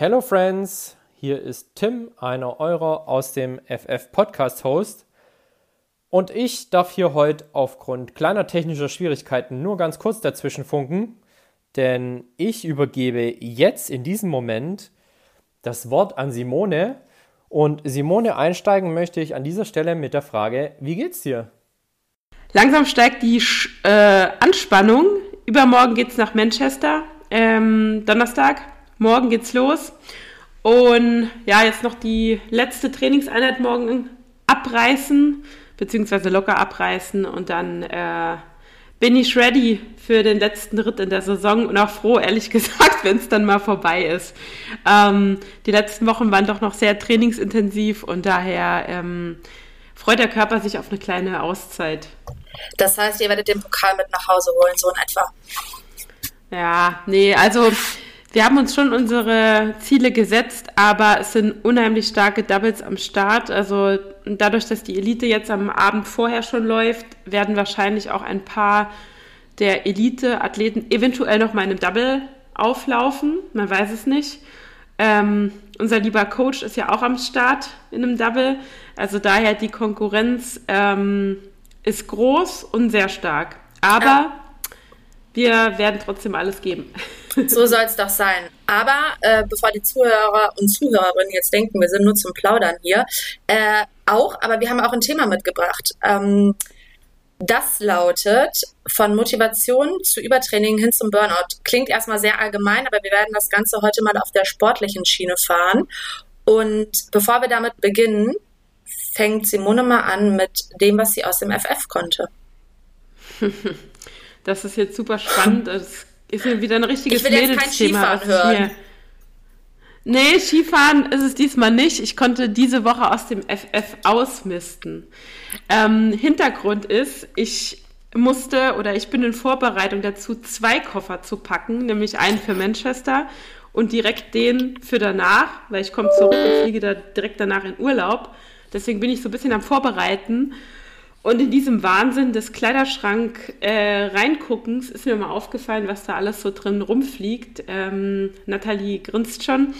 Hello Friends, hier ist Tim, einer eurer aus dem FF Podcast Host. Und ich darf hier heute aufgrund kleiner technischer Schwierigkeiten nur ganz kurz dazwischen funken, denn ich übergebe jetzt in diesem Moment das Wort an Simone. Und Simone einsteigen möchte ich an dieser Stelle mit der Frage, wie geht's dir? Langsam steigt die äh, Anspannung. Übermorgen geht's nach Manchester, ähm, Donnerstag Morgen geht's los. Und ja, jetzt noch die letzte Trainingseinheit morgen abreißen, beziehungsweise locker abreißen und dann äh, bin ich ready für den letzten Ritt in der Saison und auch froh, ehrlich gesagt, wenn es dann mal vorbei ist. Ähm, die letzten Wochen waren doch noch sehr trainingsintensiv und daher ähm, freut der Körper sich auf eine kleine Auszeit. Das heißt, ihr werdet den Pokal mit nach Hause holen, so in etwa. Ja, nee, also wir haben uns schon unsere Ziele gesetzt, aber es sind unheimlich starke Doubles am Start. Also dadurch, dass die Elite jetzt am Abend vorher schon läuft, werden wahrscheinlich auch ein paar der Elite-Athleten eventuell noch mal in einem Double auflaufen. Man weiß es nicht. Ähm, unser lieber Coach ist ja auch am Start in einem Double. Also daher die Konkurrenz ähm, ist groß und sehr stark. Aber ja. wir werden trotzdem alles geben. So soll es doch sein. Aber äh, bevor die Zuhörer und Zuhörerinnen jetzt denken, wir sind nur zum Plaudern hier, äh, auch, aber wir haben auch ein Thema mitgebracht. Ähm, das lautet von Motivation zu Übertraining hin zum Burnout. Klingt erstmal sehr allgemein, aber wir werden das Ganze heute mal auf der sportlichen Schiene fahren. Und bevor wir damit beginnen, fängt Simone mal an mit dem, was sie aus dem FF konnte. Das ist jetzt super spannend. Das ist mir wieder ein richtiges Ich will jetzt kein Skifahren hören. Nee, Skifahren ist es diesmal nicht. Ich konnte diese Woche aus dem FF ausmisten. Ähm, Hintergrund ist, ich musste oder ich bin in Vorbereitung dazu, zwei Koffer zu packen, nämlich einen für Manchester und direkt den für danach, weil ich komme zurück und fliege da direkt danach in Urlaub. Deswegen bin ich so ein bisschen am Vorbereiten und in diesem Wahnsinn des Kleiderschrank äh, ist mir mal aufgefallen, was da alles so drin rumfliegt. Ähm, Nathalie grinst schon.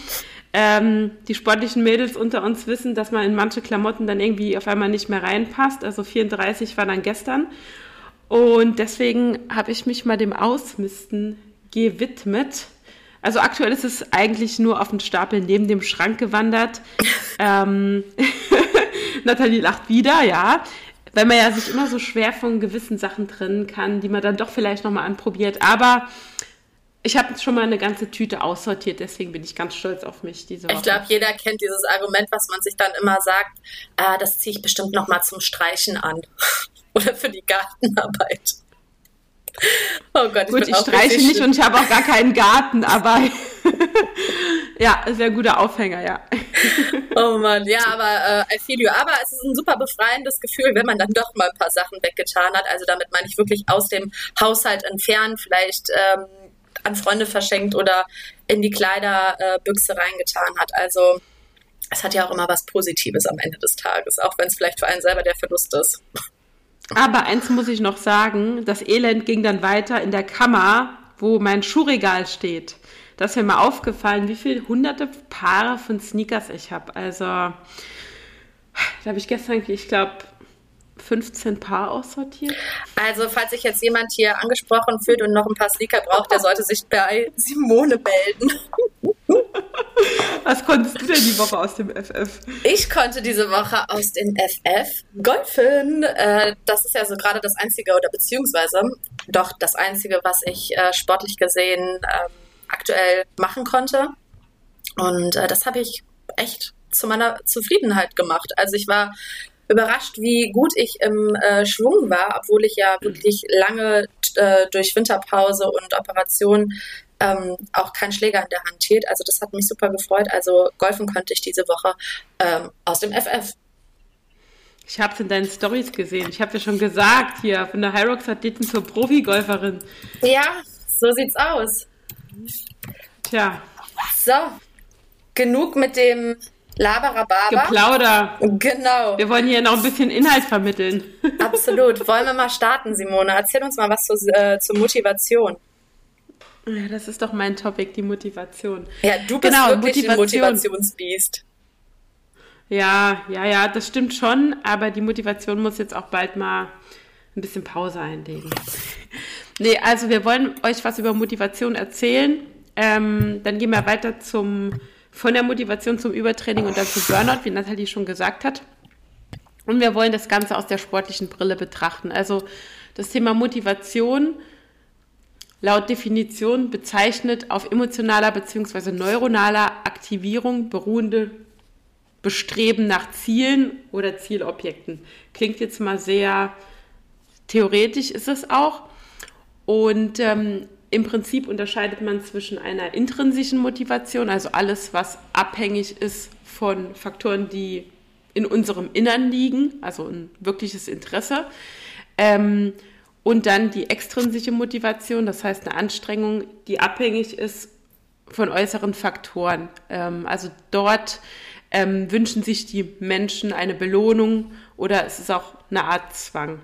Ähm, die sportlichen Mädels unter uns wissen, dass man in manche Klamotten dann irgendwie auf einmal nicht mehr reinpasst. Also 34 war dann gestern. Und deswegen habe ich mich mal dem Ausmisten gewidmet. Also aktuell ist es eigentlich nur auf den Stapel neben dem Schrank gewandert. ähm, Nathalie lacht wieder, ja weil man ja sich immer so schwer von gewissen Sachen trennen kann, die man dann doch vielleicht nochmal anprobiert. Aber ich habe schon mal eine ganze Tüte aussortiert, deswegen bin ich ganz stolz auf mich diese Woche. Ich glaube, jeder kennt dieses Argument, was man sich dann immer sagt, äh, das ziehe ich bestimmt nochmal zum Streichen an. Oder für die Gartenarbeit. Oh Gott, ich, Gut, ich streiche nicht und ich habe auch gar keinen Garten, aber ja, sehr guter Aufhänger, ja. oh Mann, ja, aber äh, I feel you. Aber es ist ein super befreiendes Gefühl, wenn man dann doch mal ein paar Sachen weggetan hat. Also damit meine ich wirklich aus dem Haushalt entfernt, vielleicht ähm, an Freunde verschenkt oder in die Kleiderbüchse äh, reingetan hat. Also es hat ja auch immer was Positives am Ende des Tages, auch wenn es vielleicht für einen selber der Verlust ist. Aber eins muss ich noch sagen, das Elend ging dann weiter in der Kammer, wo mein Schuhregal steht. Da ist mir mal aufgefallen, wie viele hunderte Paare von Sneakers ich habe. Also Da habe ich gestern, ich glaube, 15 Paar aussortiert. Also, falls sich jetzt jemand hier angesprochen fühlt und noch ein paar Sneaker braucht, der sollte sich bei Simone melden. Was konntest du denn die Woche aus dem FF? Ich konnte diese Woche aus dem FF golfen. Äh, das ist ja so gerade das Einzige oder beziehungsweise doch das Einzige, was ich äh, sportlich gesehen ähm, aktuell machen konnte. Und äh, das habe ich echt zu meiner Zufriedenheit gemacht. Also ich war überrascht, wie gut ich im äh, Schwung war, obwohl ich ja wirklich lange äh, durch Winterpause und Operation ähm, auch keinen Schläger in der Hand hielt. Also das hat mich super gefreut. Also golfen konnte ich diese Woche ähm, aus dem FF. Ich habe es in deinen Stories gesehen. Ich habe ja schon gesagt, hier von der Hyrox-Athletin zur Profi-Golferin. Ja, so sieht's aus. Tja. So, genug mit dem Laberababer. Geplauder. Genau. Wir wollen hier noch ein bisschen Inhalt vermitteln. Absolut. Wollen wir mal starten, Simone? Erzähl uns mal was zu, äh, zur Motivation. Ja, das ist doch mein Topic, die Motivation. Ja, du bist genau, wirklich Motivation. ein Motivationsbiest. Ja, ja, ja, das stimmt schon, aber die Motivation muss jetzt auch bald mal ein bisschen Pause einlegen. Nee, also wir wollen euch was über Motivation erzählen. Ähm, dann gehen wir weiter zum, von der Motivation zum Übertraining und dann zu Burnout, wie Nathalie schon gesagt hat. Und wir wollen das Ganze aus der sportlichen Brille betrachten. Also das Thema Motivation laut Definition bezeichnet auf emotionaler bzw. neuronaler Aktivierung beruhende Bestreben nach Zielen oder Zielobjekten. Klingt jetzt mal sehr theoretisch, ist es auch. Und ähm, im Prinzip unterscheidet man zwischen einer intrinsischen Motivation, also alles, was abhängig ist von Faktoren, die in unserem Innern liegen, also ein wirkliches Interesse, ähm, und dann die extrinsische Motivation, das heißt eine Anstrengung, die abhängig ist von äußeren Faktoren. Ähm, also dort ähm, wünschen sich die Menschen eine Belohnung oder es ist auch eine Art Zwang.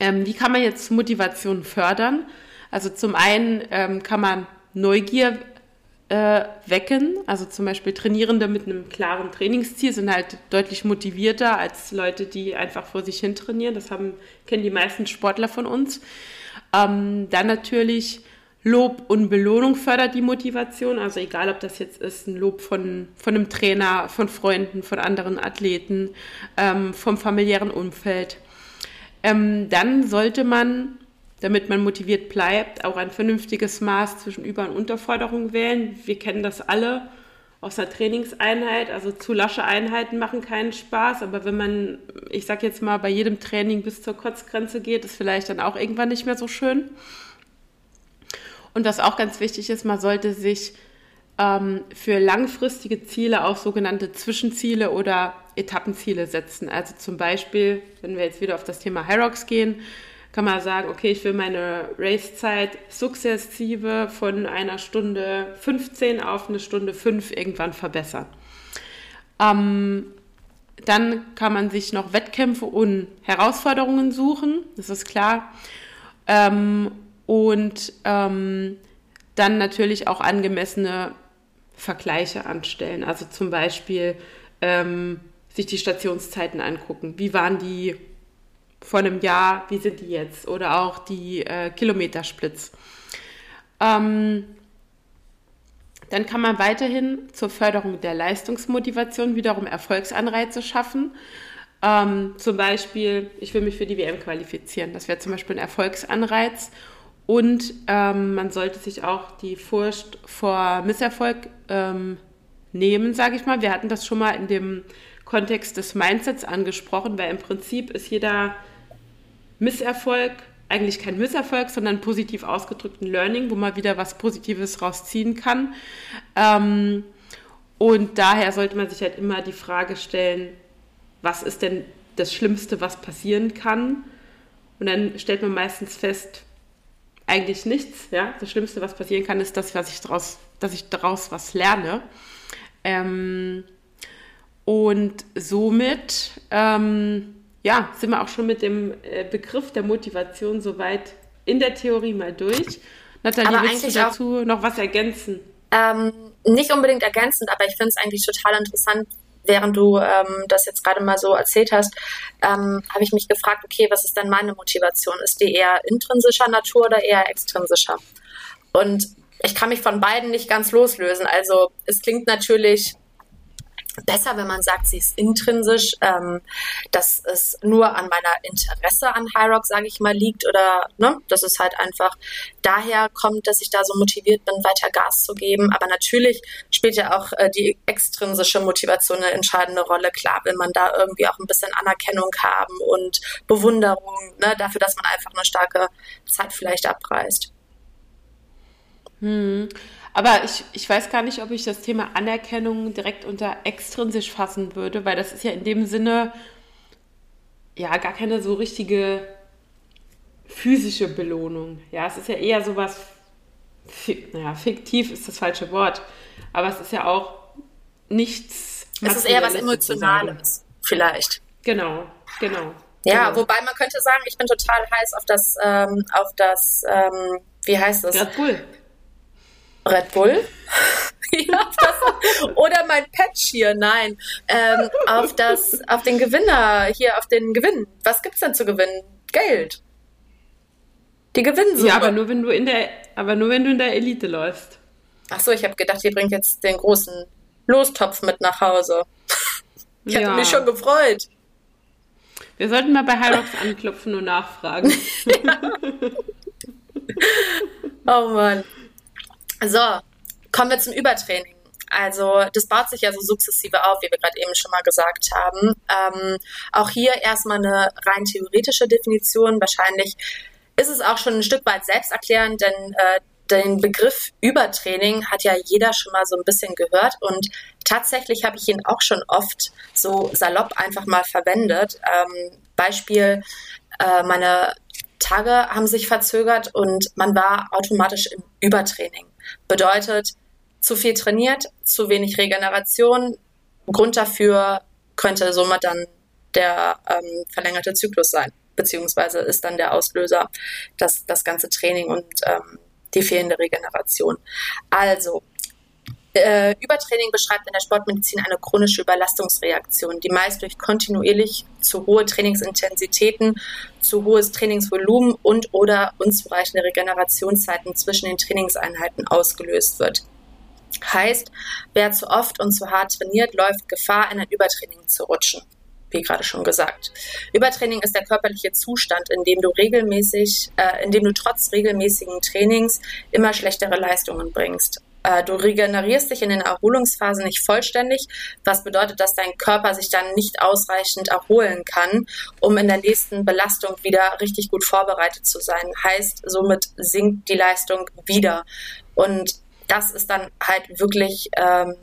Ähm, wie kann man jetzt Motivation fördern? Also zum einen ähm, kann man Neugier äh, wecken. Also zum Beispiel Trainierende mit einem klaren Trainingsziel sind halt deutlich motivierter als Leute, die einfach vor sich hin trainieren. Das haben, kennen die meisten Sportler von uns. Ähm, dann natürlich Lob und Belohnung fördert die Motivation. Also egal, ob das jetzt ist ein Lob von, von einem Trainer, von Freunden, von anderen Athleten, ähm, vom familiären Umfeld. Ähm, dann sollte man damit man motiviert bleibt, auch ein vernünftiges Maß zwischen Über- und Unterforderung wählen. Wir kennen das alle aus der Trainingseinheit. Also zu lasche Einheiten machen keinen Spaß, aber wenn man, ich sag jetzt mal, bei jedem Training bis zur Kotzgrenze geht, ist vielleicht dann auch irgendwann nicht mehr so schön. Und was auch ganz wichtig ist, man sollte sich ähm, für langfristige Ziele auch sogenannte Zwischenziele oder Etappenziele setzen. Also zum Beispiel, wenn wir jetzt wieder auf das Thema Hyrox gehen, kann man sagen, okay, ich will meine Racezeit sukzessive von einer Stunde 15 auf eine Stunde 5 irgendwann verbessern. Ähm, dann kann man sich noch Wettkämpfe und Herausforderungen suchen, das ist klar. Ähm, und ähm, dann natürlich auch angemessene Vergleiche anstellen. Also zum Beispiel ähm, sich die Stationszeiten angucken. Wie waren die vor einem Jahr, wie sind die jetzt? Oder auch die äh, Kilometersplits. Ähm, dann kann man weiterhin zur Förderung der Leistungsmotivation wiederum Erfolgsanreize schaffen. Ähm, zum Beispiel, ich will mich für die WM qualifizieren. Das wäre zum Beispiel ein Erfolgsanreiz. Und ähm, man sollte sich auch die Furcht vor Misserfolg ähm, nehmen, sage ich mal. Wir hatten das schon mal in dem Kontext des Mindsets angesprochen, weil im Prinzip ist jeder Misserfolg eigentlich kein Misserfolg, sondern positiv ausgedrückten Learning, wo man wieder was Positives rausziehen kann. Ähm, und daher sollte man sich halt immer die Frage stellen, was ist denn das Schlimmste, was passieren kann? Und dann stellt man meistens fest, eigentlich nichts. Ja? Das Schlimmste, was passieren kann, ist das, was ich daraus, dass ich daraus was lerne. Ähm, und somit ähm, ja, sind wir auch schon mit dem äh, Begriff der Motivation soweit in der Theorie mal durch. Nathalie, aber willst du dazu auch, noch was ergänzen? Ähm, nicht unbedingt ergänzend, aber ich finde es eigentlich total interessant, während du ähm, das jetzt gerade mal so erzählt hast, ähm, habe ich mich gefragt, okay, was ist denn meine Motivation? Ist die eher intrinsischer Natur oder eher extrinsischer? Und ich kann mich von beiden nicht ganz loslösen. Also es klingt natürlich besser, wenn man sagt, sie ist intrinsisch, ähm, dass es nur an meiner Interesse an High Rock, sage ich mal, liegt oder ne, dass es halt einfach daher kommt, dass ich da so motiviert bin, weiter Gas zu geben. Aber natürlich spielt ja auch äh, die extrinsische Motivation eine entscheidende Rolle. Klar, will man da irgendwie auch ein bisschen Anerkennung haben und Bewunderung ne, dafür, dass man einfach eine starke Zeit vielleicht abreißt. Hm. Aber ich, ich weiß gar nicht, ob ich das Thema Anerkennung direkt unter extrinsisch fassen würde, weil das ist ja in dem Sinne ja gar keine so richtige physische Belohnung. Ja, es ist ja eher sowas, naja, fiktiv ist das falsche Wort, aber es ist ja auch nichts. Es ist eher was Emotionales, vielleicht. Genau, genau. Ja, genau. wobei man könnte sagen, ich bin total heiß auf das, ähm, auf das, ähm, wie heißt das? Red Bull. Red Bull. ja, das, oder mein Patch hier, nein. Ähm, auf das, auf den Gewinner, hier auf den Gewinn. Was gibt's denn zu gewinnen? Geld. Die Gewinnsumme. Ja, aber nur wenn du in der, aber nur wenn du in der Elite läufst. Ach so, ich habe gedacht, ihr bringt jetzt den großen Lostopf mit nach Hause. Ich ja. hatte mich schon gefreut. Wir sollten mal bei Hyrox anklopfen und nachfragen. oh Mann. So, kommen wir zum Übertraining. Also das baut sich ja so sukzessive auf, wie wir gerade eben schon mal gesagt haben. Ähm, auch hier erstmal eine rein theoretische Definition. Wahrscheinlich ist es auch schon ein Stück weit selbsterklärend, denn äh, den Begriff Übertraining hat ja jeder schon mal so ein bisschen gehört und tatsächlich habe ich ihn auch schon oft so salopp einfach mal verwendet. Ähm, Beispiel, äh, meine Tage haben sich verzögert und man war automatisch im Übertraining. Bedeutet, zu viel trainiert, zu wenig Regeneration. Grund dafür könnte somit dann der ähm, verlängerte Zyklus sein, beziehungsweise ist dann der Auslöser das, das ganze Training und ähm, die fehlende Regeneration. Also, äh, Übertraining beschreibt in der Sportmedizin eine chronische Überlastungsreaktion, die meist durch kontinuierlich zu hohe Trainingsintensitäten, zu hohes Trainingsvolumen und oder unzureichende Regenerationszeiten zwischen den Trainingseinheiten ausgelöst wird. Heißt, wer zu oft und zu hart trainiert, läuft Gefahr, in ein Übertraining zu rutschen. Wie gerade schon gesagt. Übertraining ist der körperliche Zustand, in dem du regelmäßig, äh, in dem du trotz regelmäßigen Trainings immer schlechtere Leistungen bringst. Äh, du regenerierst dich in den Erholungsphasen nicht vollständig, was bedeutet, dass dein Körper sich dann nicht ausreichend erholen kann, um in der nächsten Belastung wieder richtig gut vorbereitet zu sein. Heißt, somit sinkt die Leistung wieder. Und das ist dann halt wirklich ähm,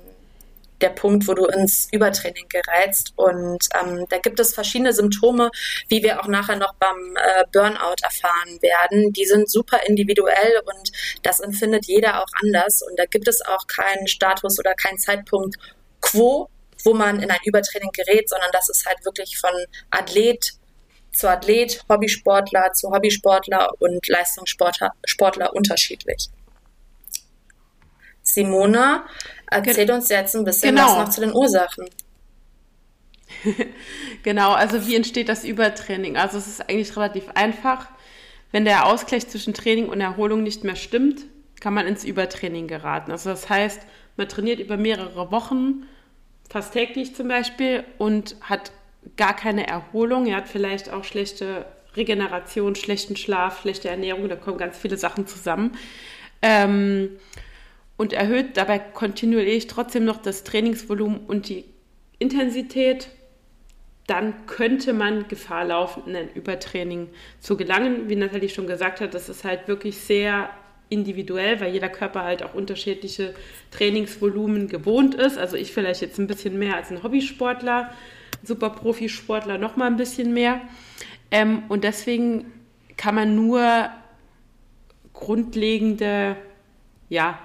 der Punkt, wo du ins Übertraining gerätst. Und ähm, da gibt es verschiedene Symptome, wie wir auch nachher noch beim äh, Burnout erfahren werden. Die sind super individuell und das empfindet jeder auch anders. Und da gibt es auch keinen Status oder keinen Zeitpunkt quo, wo man in ein Übertraining gerät, sondern das ist halt wirklich von Athlet zu Athlet, Hobbysportler zu Hobbysportler und Leistungssportler Sportler unterschiedlich. Simona erzählt uns jetzt ein bisschen genau. was noch zu den Ursachen. genau, also wie entsteht das Übertraining? Also es ist eigentlich relativ einfach. Wenn der Ausgleich zwischen Training und Erholung nicht mehr stimmt, kann man ins Übertraining geraten. Also das heißt, man trainiert über mehrere Wochen, fast täglich zum Beispiel, und hat gar keine Erholung. Er hat vielleicht auch schlechte Regeneration, schlechten Schlaf, schlechte Ernährung, da kommen ganz viele Sachen zusammen. Ähm, und erhöht dabei kontinuierlich trotzdem noch das Trainingsvolumen und die Intensität, dann könnte man Gefahr laufen, in ein Übertraining zu gelangen. Wie Nathalie schon gesagt hat, das ist halt wirklich sehr individuell, weil jeder Körper halt auch unterschiedliche Trainingsvolumen gewohnt ist. Also ich vielleicht jetzt ein bisschen mehr als ein Hobbysportler, Superprofisportler noch mal ein bisschen mehr. Ähm, und deswegen kann man nur grundlegende, ja,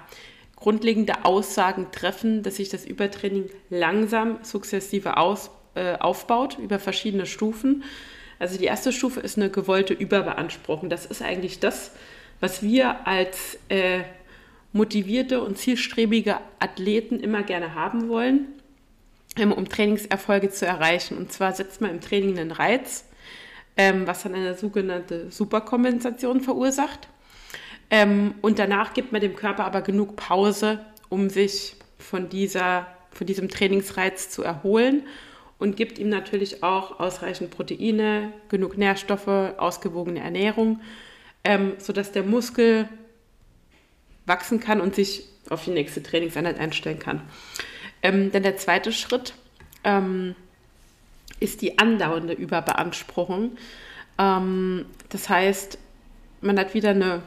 grundlegende Aussagen treffen, dass sich das Übertraining langsam sukzessive aus, äh, aufbaut über verschiedene Stufen. Also die erste Stufe ist eine gewollte Überbeanspruchung. Das ist eigentlich das, was wir als äh, motivierte und zielstrebige Athleten immer gerne haben wollen. ähm, um Trainingserfolge zu erreichen. Und zwar setzt man im Training einen Reiz, ähm, was dann eine sogenannte Superkompensation verursacht. Ähm, und danach gibt man dem Körper aber genug Pause, um sich von, dieser, von diesem Trainingsreiz zu erholen und gibt ihm natürlich auch ausreichend Proteine, genug Nährstoffe, ausgewogene Ernährung, ähm, sodass der Muskel wachsen kann und sich auf die nächste Trainingseinheit einstellen kann. Ähm, dann der zweite Schritt ähm, ist die andauernde Überbeanspruchung. Ähm, das heißt, man hat wieder eine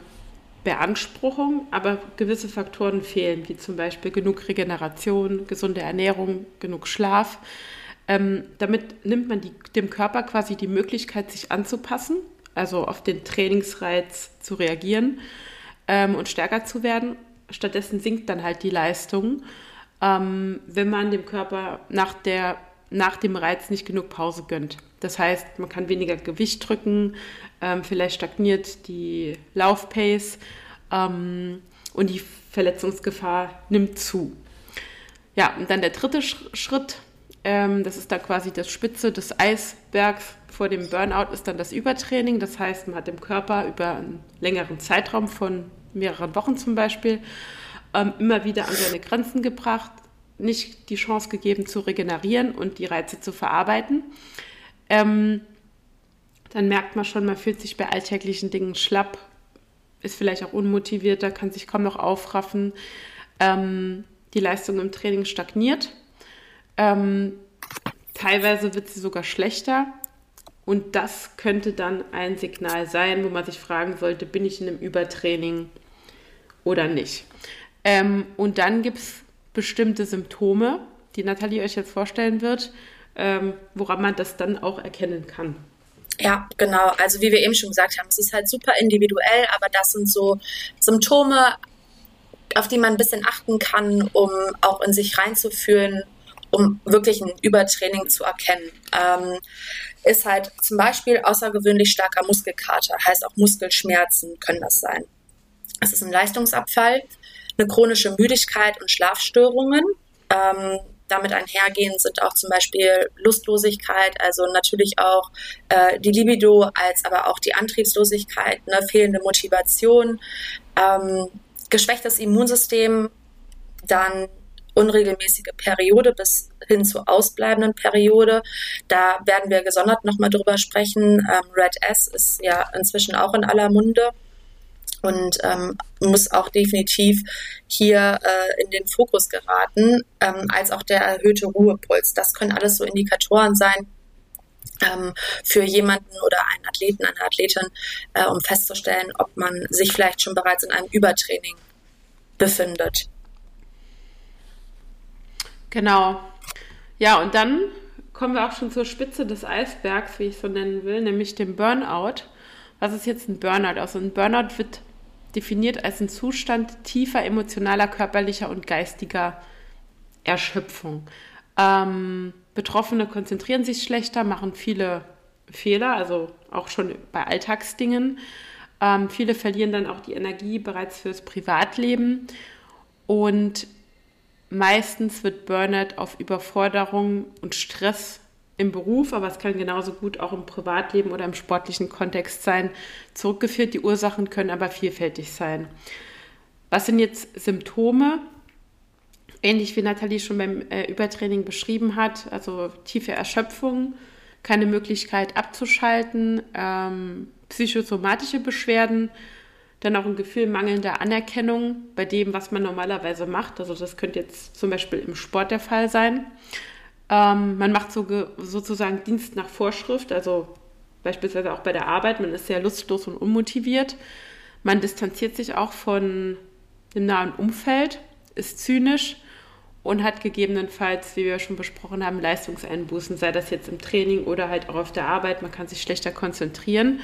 Beanspruchung, aber gewisse Faktoren fehlen, wie zum Beispiel genug Regeneration, gesunde Ernährung, genug Schlaf. Ähm, damit nimmt man die, dem Körper quasi die Möglichkeit, sich anzupassen, also auf den Trainingsreiz zu reagieren ähm, und stärker zu werden. Stattdessen sinkt dann halt die Leistung ähm, wenn man dem Körper nach, der, nach dem Reiz nicht genug Pause gönnt. Das heißt, man kann weniger Gewicht drücken, ähm, vielleicht stagniert die Laufpace ähm, und die Verletzungsgefahr nimmt zu. Ja, und dann der dritte Schritt, ähm, das ist dann quasi das Spitze des Eisbergs vor dem Burnout, ist dann das Übertraining. Das heißt, man hat dem Körper über einen längeren Zeitraum von mehreren Wochen zum Beispiel ähm, immer wieder an seine Grenzen gebracht, nicht die Chance gegeben zu regenerieren und die Reize zu verarbeiten. Ähm, dann merkt man schon, man fühlt sich bei alltäglichen Dingen schlapp, ist vielleicht auch unmotivierter, kann sich kaum noch aufraffen. Ähm, die Leistung im Training stagniert. Ähm, teilweise wird sie sogar schlechter. Und das könnte dann ein Signal sein, wo man sich fragen sollte, bin ich in einem Übertraining oder nicht. Ähm, und dann gibt es bestimmte Symptome, die Nathalie euch jetzt vorstellen wird, ähm, woran man das dann auch erkennen kann. Ja, genau. Also wie wir eben schon gesagt haben, es ist halt super individuell, aber das sind so Symptome, auf die man ein bisschen achten kann, um auch in sich reinzufühlen, um wirklich ein Übertraining zu erkennen. Ähm, ist halt zum Beispiel außergewöhnlich starker Muskelkater, heißt auch Muskelschmerzen können das sein. Es ist ein Leistungsabfall, eine chronische Müdigkeit und Schlafstörungen. Ähm, damit einhergehen sind auch zum Beispiel Lustlosigkeit, also natürlich auch äh, die Libido, als aber auch die Antriebslosigkeit, ne, fehlende Motivation, ähm, geschwächtes Immunsystem, dann unregelmäßige Periode bis hin zur ausbleibenden Periode. Da werden wir gesondert nochmal drüber sprechen. Ähm, Red S ist ja inzwischen auch in aller Munde und ähm, muss auch definitiv hier äh, in den Fokus geraten, ähm, als auch der erhöhte Ruhepuls. Das können alles so Indikatoren sein, ähm, für jemanden oder einen Athleten, eine Athletin, äh, um festzustellen, ob man sich vielleicht schon bereits in einem Übertraining befindet. Genau. Ja, und dann kommen wir auch schon zur Spitze des Eisbergs, wie ich so nennen will, nämlich dem Burnout. Was ist jetzt ein Burnout? Also ein Burnout wird definiert als ein Zustand tiefer emotionaler, körperlicher und geistiger Erschöpfung. Ähm, Betroffene konzentrieren sich schlechter, machen viele Fehler, also auch schon bei Alltagsdingen. Ähm, viele verlieren dann auch die Energie bereits fürs Privatleben und meistens wird Burnout auf Überforderung und Stress im Beruf, aber es kann genauso gut auch im Privatleben oder im sportlichen Kontext sein, zurückgeführt. Die Ursachen können aber vielfältig sein. Was sind jetzt Symptome? Ähnlich wie Nathalie schon beim äh, Übertraining beschrieben hat, also tiefe Erschöpfung, keine Möglichkeit abzuschalten, ähm, psychosomatische Beschwerden, dann auch ein Gefühl mangelnder Anerkennung bei dem, was man normalerweise macht. Also das könnte jetzt zum Beispiel im Sport der Fall sein. Ähm, man macht so, sozusagen Dienst nach Vorschrift, also beispielsweise auch bei der Arbeit. Man ist sehr lustlos und unmotiviert. Man distanziert sich auch von dem nahen Umfeld, ist zynisch und hat gegebenenfalls, wie wir schon besprochen haben, Leistungseinbußen, sei das jetzt im Training oder halt auch auf der Arbeit. Man kann sich schlechter konzentrieren.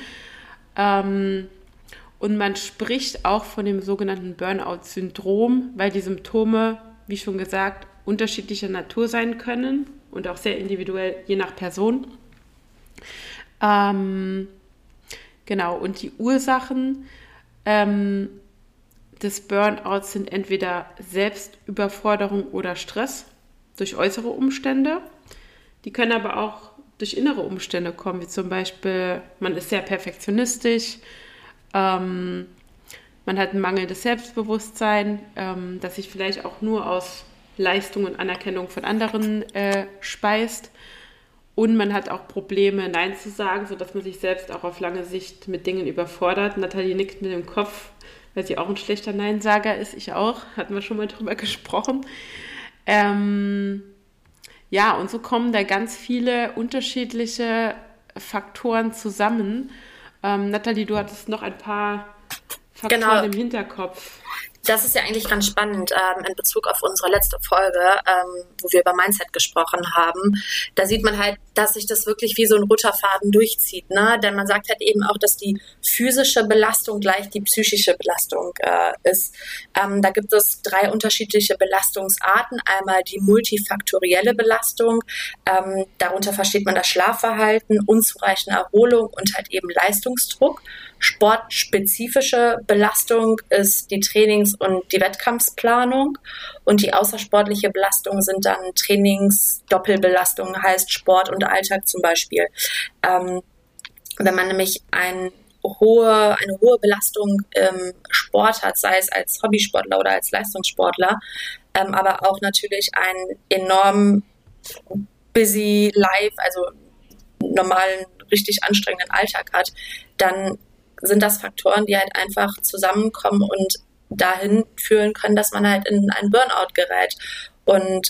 Ähm, und man spricht auch von dem sogenannten Burnout-Syndrom, weil die Symptome, wie schon gesagt, unterschiedlicher Natur sein können und auch sehr individuell je nach Person. Ähm, genau, und die Ursachen ähm, des Burnouts sind entweder Selbstüberforderung oder Stress. durch äußere Umstände. Die können aber auch durch innere Umstände kommen, wie zum Beispiel, man ist sehr perfektionistisch, ähm, man hat ein mangelndes Selbstbewusstsein, ähm, das sich vielleicht auch nur aus Leistung und Anerkennung von anderen äh, speist. Und man hat auch Probleme, Nein zu sagen, sodass man sich selbst auch auf lange Sicht mit Dingen überfordert. Nathalie nickt mit dem Kopf, weil sie auch ein schlechter Neinsager ist. Ich auch. Hatten wir schon mal drüber gesprochen. Ähm, ja, und so kommen da ganz viele unterschiedliche Faktoren zusammen. Ähm, Nathalie, du hattest noch ein paar Faktoren genau. im Hinterkopf. Das ist ja eigentlich ganz spannend ähm, in Bezug auf unsere letzte Folge, ähm, wo wir über Mindset gesprochen haben. Da sieht man halt, dass sich das wirklich wie so ein roter Faden durchzieht. Ne? Denn man sagt halt eben auch, dass die physische Belastung gleich die psychische Belastung äh, ist. Ähm, da gibt es drei unterschiedliche Belastungsarten. Einmal die multifaktorielle Belastung. Ähm, darunter versteht man das Schlafverhalten, unzureichende Erholung und halt eben Leistungsdruck. Sportspezifische Belastung ist die Trainings- und die Wettkampfsplanung und die außersportliche Belastung sind dann Trainings-Doppelbelastung, heißt Sport und Alltag zum Beispiel. Ähm, wenn man nämlich ein hohe, eine hohe Belastung im Sport hat, sei es als Hobbysportler oder als Leistungssportler, ähm, aber auch natürlich einen enorm busy life, also normalen, richtig anstrengenden Alltag hat, dann sind das Faktoren, die halt einfach zusammenkommen und dahin führen können, dass man halt in einen Burnout gerät. Und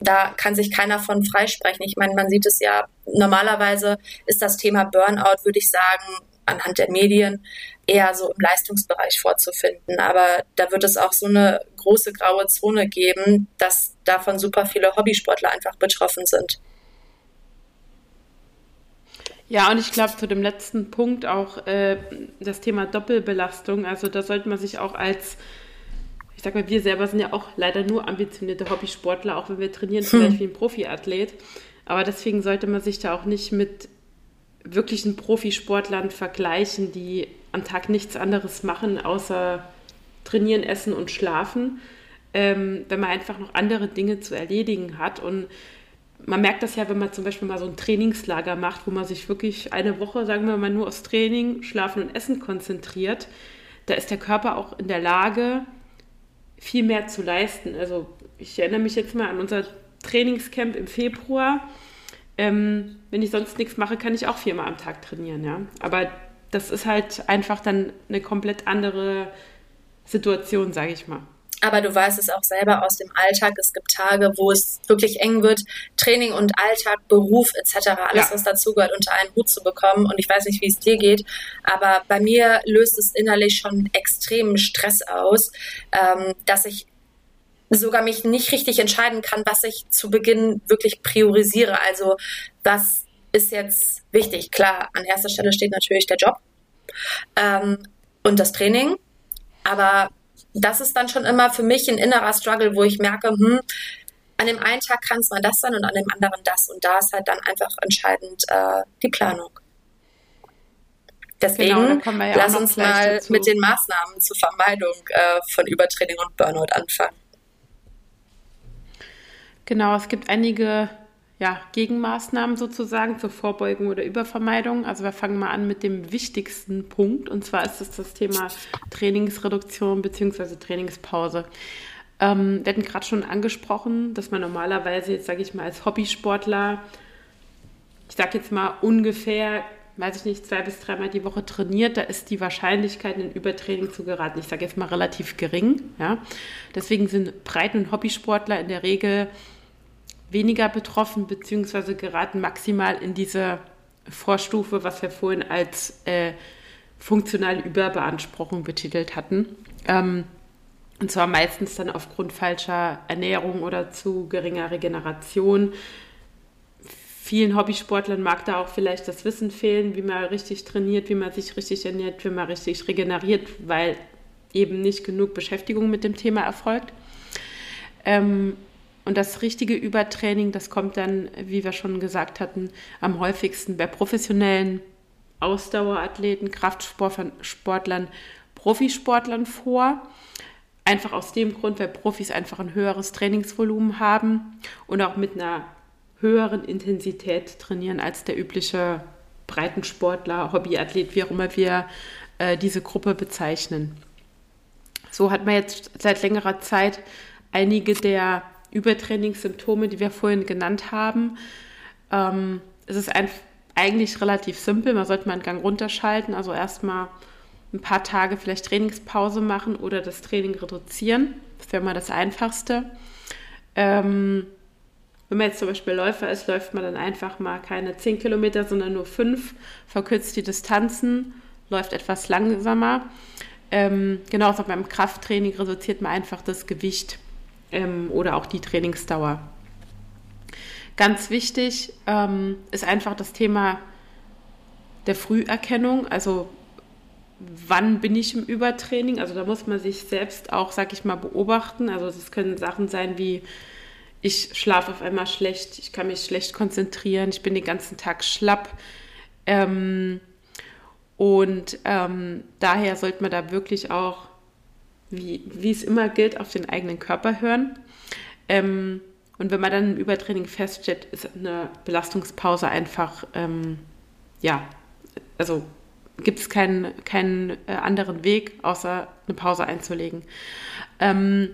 da kann sich keiner von freisprechen. Ich meine, man sieht es ja, normalerweise ist das Thema Burnout, würde ich sagen, anhand der Medien eher so im Leistungsbereich vorzufinden. Aber da wird es auch so eine große graue Zone geben, dass davon super viele Hobbysportler einfach betroffen sind. Ja, und ich glaube zu dem letzten Punkt auch äh, das Thema Doppelbelastung. Also da sollte man sich auch als, ich sag mal, wir selber sind ja auch leider nur ambitionierte Hobbysportler, auch wenn wir trainieren, vielleicht hm. wie ein Profiathlet. Aber deswegen sollte man sich da auch nicht mit wirklichen Profisportlern vergleichen, die am Tag nichts anderes machen, außer trainieren, essen und schlafen, ähm, wenn man einfach noch andere Dinge zu erledigen hat. Und man merkt das ja, wenn man zum Beispiel mal so ein Trainingslager macht, wo man sich wirklich eine Woche, sagen wir mal, nur aus Training, Schlafen und Essen konzentriert. Da ist der Körper auch in der Lage, viel mehr zu leisten. Also ich erinnere mich jetzt mal an unser Trainingscamp im Februar. Ähm, wenn ich sonst nichts mache, kann ich auch viermal am Tag trainieren, ja. Aber das ist halt einfach dann eine komplett andere Situation, sage ich mal. Aber du weißt es auch selber aus dem Alltag. Es gibt Tage, wo es wirklich eng wird, Training und Alltag, Beruf etc., alles, ja. was dazugehört, unter einen Hut zu bekommen. Und ich weiß nicht, wie es dir geht, aber bei mir löst es innerlich schon extremen Stress aus, ähm, dass ich sogar mich nicht richtig entscheiden kann, was ich zu Beginn wirklich priorisiere. Also was ist jetzt wichtig? Klar, an erster Stelle steht natürlich der Job ähm, und das Training. Aber das ist dann schon immer für mich ein innerer Struggle, wo ich merke, hm, an dem einen Tag kann es mal das sein und an dem anderen das. Und da ist halt dann einfach entscheidend äh, die Planung. Deswegen genau, ja lass uns mal dazu. mit den Maßnahmen zur Vermeidung äh, von Übertraining und Burnout anfangen. Genau, es gibt einige ja, Gegenmaßnahmen sozusagen zur Vorbeugung oder Übervermeidung. Also wir fangen mal an mit dem wichtigsten Punkt und zwar ist es das Thema Trainingsreduktion bzw. Trainingspause. Ähm, wir hatten gerade schon angesprochen, dass man normalerweise, jetzt sage ich mal, als Hobbysportler, ich sage jetzt mal ungefähr, weiß ich nicht, zwei bis dreimal die Woche trainiert, da ist die Wahrscheinlichkeit, in Übertraining zu geraten, ich sage jetzt mal relativ gering. Ja? Deswegen sind Breiten- und Hobbysportler in der Regel weniger betroffen, beziehungsweise geraten maximal in diese Vorstufe, was wir vorhin als äh, funktionale Überbeanspruchung betitelt hatten. Ähm, und zwar meistens dann aufgrund falscher Ernährung oder zu geringer Regeneration. Vielen Hobbysportlern mag da auch vielleicht das Wissen fehlen, wie man richtig trainiert, wie man sich richtig ernährt, wie man richtig regeneriert, weil eben nicht genug Beschäftigung mit dem Thema erfolgt. Ähm, und das richtige Übertraining, das kommt dann, wie wir schon gesagt hatten, am häufigsten bei professionellen Ausdauerathleten, Kraftsportlern, Profisportlern vor. Einfach aus dem Grund, weil Profis einfach ein höheres Trainingsvolumen haben und auch mit einer höheren Intensität trainieren als der übliche Breitensportler, Hobbyathlet, wie auch immer wir äh, diese Gruppe bezeichnen. So hat man jetzt seit längerer Zeit einige der Übertrainingssymptome, die wir vorhin genannt haben. Ähm, es ist ein, eigentlich relativ simpel. Man sollte mal einen Gang runterschalten, also erstmal ein paar Tage vielleicht Trainingspause machen oder das Training reduzieren. Das wäre mal das Einfachste. Ähm, wenn man jetzt zum Beispiel Läufer ist, läuft man dann einfach mal keine 10 Kilometer, sondern nur 5, verkürzt die Distanzen, läuft etwas langsamer. Ähm, genauso beim Krafttraining reduziert man einfach das Gewicht ähm, oder auch die Trainingsdauer. Ganz wichtig ähm, ist einfach das Thema der Früherkennung, also wann bin ich im Übertraining? Also da muss man sich selbst auch, sag ich mal, beobachten. Also es können Sachen sein wie, ich schlafe auf einmal schlecht, ich kann mich schlecht konzentrieren, ich bin den ganzen Tag schlapp. Ähm, und ähm, daher sollte man da wirklich auch, wie, wie es immer gilt, auf den eigenen Körper hören. Ähm, und wenn man dann ein Übertraining feststellt, ist eine Belastungspause einfach, ähm, ja, also gibt es keinen, keinen äh, anderen Weg, außer eine Pause einzulegen. Ähm,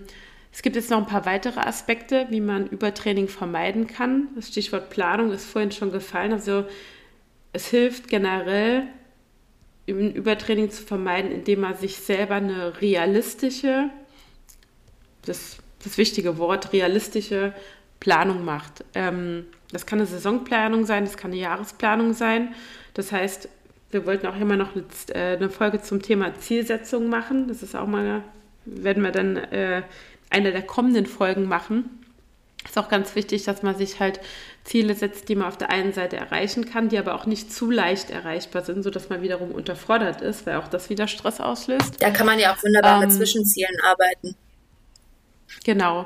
es gibt jetzt noch ein paar weitere Aspekte, wie man Übertraining vermeiden kann. Das Stichwort Planung ist vorhin schon gefallen. Also es hilft generell, Übertraining zu vermeiden, indem man sich selber eine realistische, das, das wichtige Wort, realistische Planung macht. Ähm, das kann eine Saisonplanung sein, das kann eine Jahresplanung sein. Das heißt, wir wollten auch immer noch äh, eine Folge zum Thema Zielsetzung machen. Das ist auch mal, werden wir dann äh, eine der kommenden Folgen machen. Ist auch ganz wichtig, dass man sich halt Ziele setzt, die man auf der einen Seite erreichen kann, die aber auch nicht zu leicht erreichbar sind, sodass man wiederum unterfordert ist, weil auch das wieder Stress auslöst. Da kann man ja auch wunderbar ähm, mit Zwischenzielen arbeiten. Genau.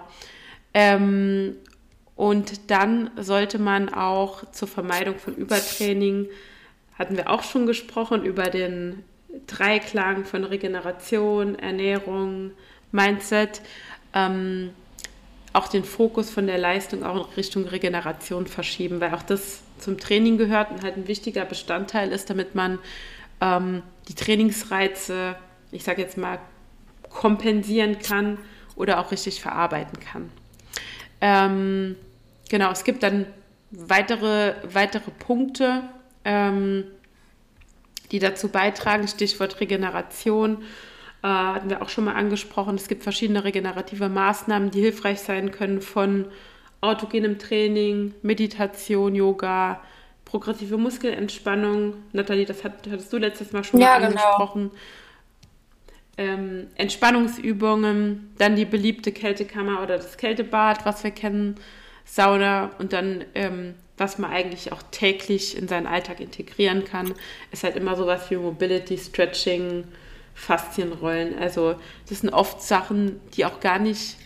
Ähm, und dann sollte man auch zur Vermeidung von Übertraining hatten wir auch schon gesprochen über den Dreiklang von Regeneration, Ernährung, Mindset. Ähm, auch den Fokus von der Leistung auch in Richtung Regeneration verschieben, weil auch das zum Training gehört und halt ein wichtiger Bestandteil ist, damit man ähm, die Trainingsreize, ich sage jetzt mal, kompensieren kann oder auch richtig verarbeiten kann. Ähm, genau, es gibt dann weitere, weitere Punkte, ähm, die dazu beitragen. Stichwort Regeneration äh, hatten wir auch schon mal angesprochen. Es gibt verschiedene regenerative Maßnahmen, die hilfreich sein können von autogenem Training, Meditation, Yoga, progressive Muskelentspannung. Nathalie, das hat, hattest du letztes Mal schon ja, mal genau. angesprochen. Genau. Ähm, Entspannungsübungen, dann die beliebte Kältekammer oder das Kältebad, was wir kennen, Sauna und dann ähm, was man eigentlich auch täglich in seinen Alltag integrieren kann, ist halt immer sowas wie Mobility, Stretching, Faszienrollen. Also das sind oft Sachen, die auch gar nicht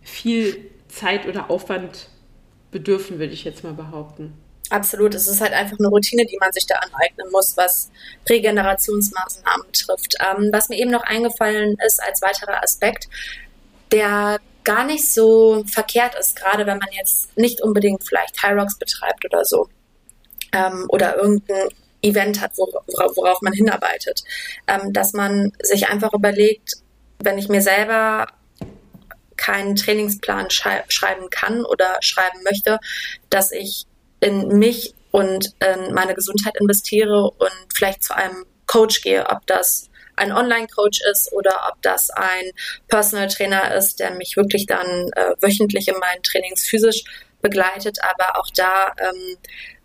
viel Zeit oder Aufwand bedürfen, würde ich jetzt mal behaupten. Absolut, es ist halt einfach eine Routine, die man sich da aneignen muss, was Regenerationsmaßnahmen betrifft. Ähm, was mir eben noch eingefallen ist als weiterer Aspekt, der gar nicht so verkehrt ist, gerade wenn man jetzt nicht unbedingt vielleicht High Rocks betreibt oder so. Ähm, oder irgendein Event hat, worauf, worauf man hinarbeitet. Ähm, dass man sich einfach überlegt, wenn ich mir selber keinen Trainingsplan schrei schreiben kann oder schreiben möchte, dass ich in mich und in meine Gesundheit investiere und vielleicht zu einem Coach gehe, ob das ein Online-Coach ist oder ob das ein Personal Trainer ist, der mich wirklich dann äh, wöchentlich in meinen Trainings physisch begleitet. Aber auch da ähm,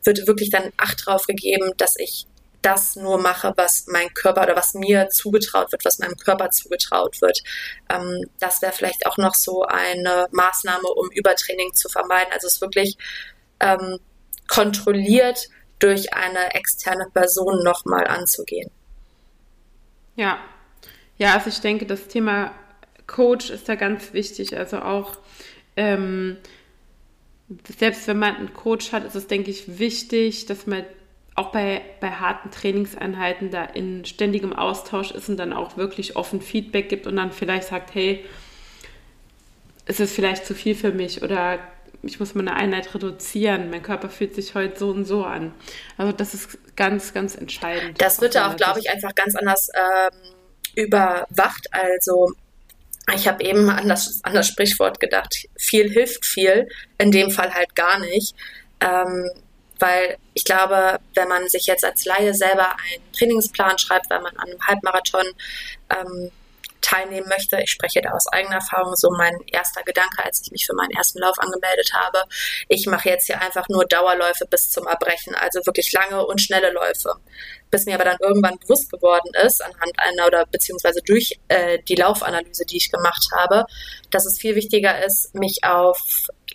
wird wirklich dann Acht drauf gegeben, dass ich das nur mache, was mein Körper oder was mir zugetraut wird, was meinem Körper zugetraut wird. Ähm, das wäre vielleicht auch noch so eine Maßnahme, um Übertraining zu vermeiden. Also es wirklich ähm, kontrolliert durch eine externe Person nochmal anzugehen. Ja, ja, also ich denke, das Thema Coach ist da ganz wichtig. Also auch ähm, selbst wenn man einen Coach hat, ist es, denke ich, wichtig, dass man auch bei, bei harten Trainingseinheiten da in ständigem Austausch ist und dann auch wirklich offen Feedback gibt und dann vielleicht sagt, hey, ist es vielleicht zu viel für mich oder ich muss meine Einheit reduzieren, mein Körper fühlt sich heute so und so an. Also das ist ganz, ganz entscheidend. Das wird da auch, glaube ich, einfach ganz anders ähm, überwacht. Also ich habe eben an das, an das Sprichwort gedacht, viel hilft viel, in dem Fall halt gar nicht. Ähm, weil ich glaube, wenn man sich jetzt als Laie selber einen Trainingsplan schreibt, wenn man an einem Halbmarathon ähm, teilnehmen möchte. Ich spreche da aus eigener Erfahrung, so mein erster Gedanke, als ich mich für meinen ersten Lauf angemeldet habe. Ich mache jetzt hier einfach nur Dauerläufe bis zum Erbrechen, also wirklich lange und schnelle Läufe. Bis mir aber dann irgendwann bewusst geworden ist, anhand einer oder beziehungsweise durch äh, die Laufanalyse, die ich gemacht habe, dass es viel wichtiger ist, mich auf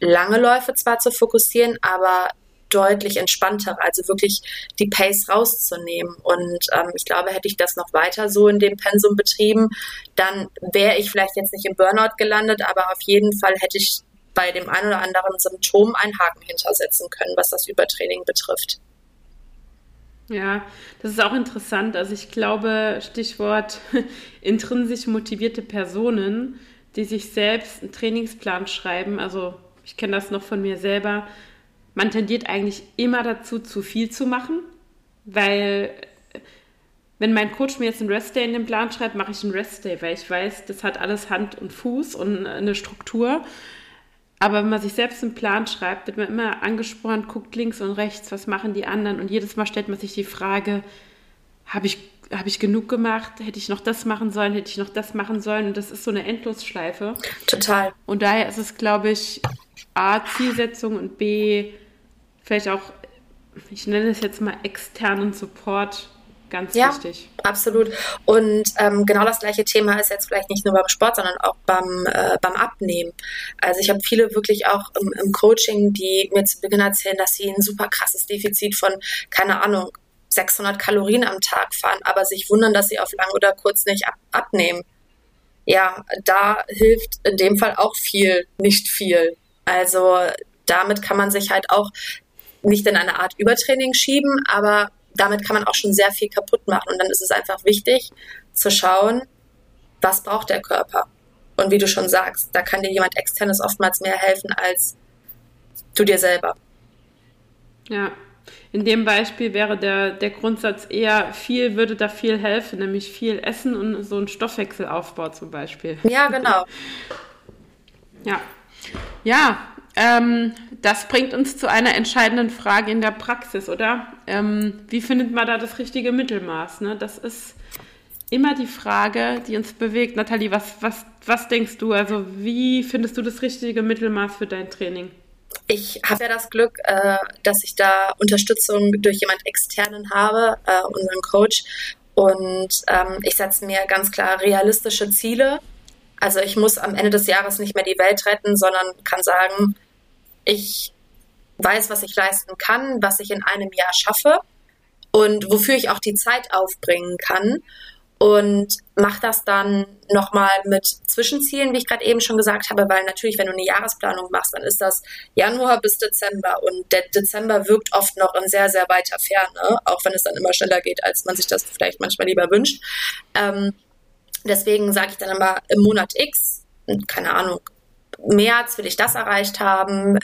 lange Läufe zwar zu fokussieren, aber deutlich entspannter, also wirklich die Pace rauszunehmen. Und ähm, ich glaube, hätte ich das noch weiter so in dem Pensum betrieben, dann wäre ich vielleicht jetzt nicht im Burnout gelandet, aber auf jeden Fall hätte ich bei dem ein oder anderen Symptom einen Haken hintersetzen können, was das Übertraining betrifft. Ja, das ist auch interessant. Also ich glaube, Stichwort intrinsisch motivierte Personen, die sich selbst einen Trainingsplan schreiben. Also ich kenne das noch von mir selber man tendiert eigentlich immer dazu, zu viel zu machen, weil wenn mein Coach mir jetzt einen Restday in den Plan schreibt, mache ich einen Restday, weil ich weiß, das hat alles Hand und Fuß und eine Struktur. Aber wenn man sich selbst einen Plan schreibt, wird man immer angespornt, guckt links und rechts, was machen die anderen. Und jedes Mal stellt man sich die Frage, habe ich, hab ich genug gemacht? Hätte ich noch das machen sollen? Hätte ich noch das machen sollen? Und das ist so eine Endlosschleife. Total. Und daher ist es, glaube ich, A, Zielsetzung und B, vielleicht auch, ich nenne es jetzt mal externen Support ganz ja, wichtig. Absolut. Und ähm, genau das gleiche Thema ist jetzt vielleicht nicht nur beim Sport, sondern auch beim, äh, beim Abnehmen. Also ich habe viele wirklich auch im, im, Coaching, die mir zu Beginn erzählen, dass sie ein super krasses Defizit von, keine Ahnung, 600 Kalorien am Tag fahren, aber sich wundern, dass sie auf lang oder kurz nicht ab, abnehmen. Ja, da hilft in dem Fall auch viel, nicht viel. Also damit kann man sich halt auch nicht in eine Art Übertraining schieben, aber damit kann man auch schon sehr viel kaputt machen. Und dann ist es einfach wichtig zu schauen, was braucht der Körper. Und wie du schon sagst, da kann dir jemand externes oftmals mehr helfen als du dir selber. Ja, in dem Beispiel wäre der, der Grundsatz eher, viel würde da viel helfen, nämlich viel Essen und so ein Stoffwechselaufbau zum Beispiel. Ja, genau. ja. Ja, ähm, das bringt uns zu einer entscheidenden Frage in der Praxis, oder? Ähm, wie findet man da das richtige Mittelmaß? Ne? Das ist immer die Frage, die uns bewegt. Nathalie, was, was, was denkst du? Also, wie findest du das richtige Mittelmaß für dein Training? Ich habe ja das Glück, äh, dass ich da Unterstützung durch jemand externen habe, äh, unseren Coach. Und ähm, ich setze mir ganz klar realistische Ziele also ich muss am Ende des Jahres nicht mehr die Welt retten, sondern kann sagen, ich weiß, was ich leisten kann, was ich in einem Jahr schaffe und wofür ich auch die Zeit aufbringen kann und mache das dann nochmal mit Zwischenzielen, wie ich gerade eben schon gesagt habe, weil natürlich, wenn du eine Jahresplanung machst, dann ist das Januar bis Dezember und der Dezember wirkt oft noch in sehr, sehr weiter Ferne, auch wenn es dann immer schneller geht, als man sich das vielleicht manchmal lieber wünscht. Ähm, Deswegen sage ich dann immer im Monat X, keine Ahnung, März will ich das erreicht haben,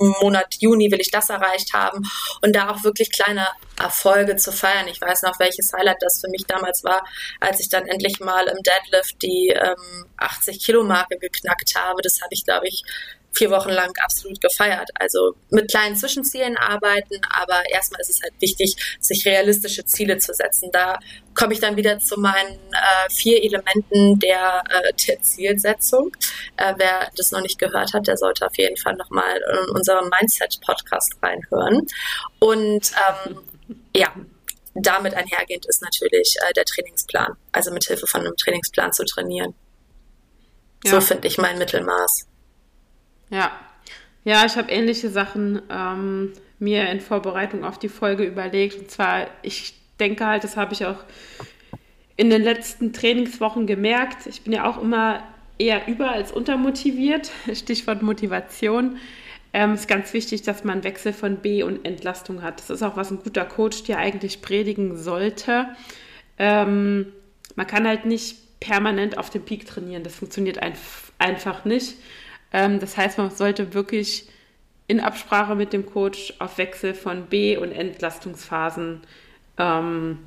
im Monat Juni will ich das erreicht haben und da auch wirklich kleine Erfolge zu feiern. Ich weiß noch, welches Highlight das für mich damals war, als ich dann endlich mal im Deadlift die ähm, 80 Kilo Marke geknackt habe. Das habe ich, glaube ich, vier Wochen lang absolut gefeiert. Also mit kleinen Zwischenzielen arbeiten, aber erstmal ist es halt wichtig, sich realistische Ziele zu setzen. Da komme ich dann wieder zu meinen äh, vier Elementen der, äh, der Zielsetzung. Äh, wer das noch nicht gehört hat, der sollte auf jeden Fall nochmal in unserem Mindset-Podcast reinhören. Und ähm, ja, damit einhergehend ist natürlich äh, der Trainingsplan, also mit Hilfe von einem Trainingsplan zu trainieren. Ja. So finde ich mein Mittelmaß. Ja, ja, ich habe ähnliche Sachen ähm, mir in Vorbereitung auf die Folge überlegt. Und zwar, ich denke halt, das habe ich auch in den letzten Trainingswochen gemerkt. Ich bin ja auch immer eher über als untermotiviert. Stichwort Motivation. ähm, ist ganz wichtig, dass man Wechsel von B und Entlastung hat. Das ist auch, was ein guter Coach dir eigentlich predigen sollte. Ähm, man kann halt nicht permanent auf dem Peak trainieren. Das funktioniert ein, einfach nicht. Ähm, das heißt, man sollte wirklich in Absprache mit dem Coach auf Wechsel von B- und Entlastungsphasen ähm,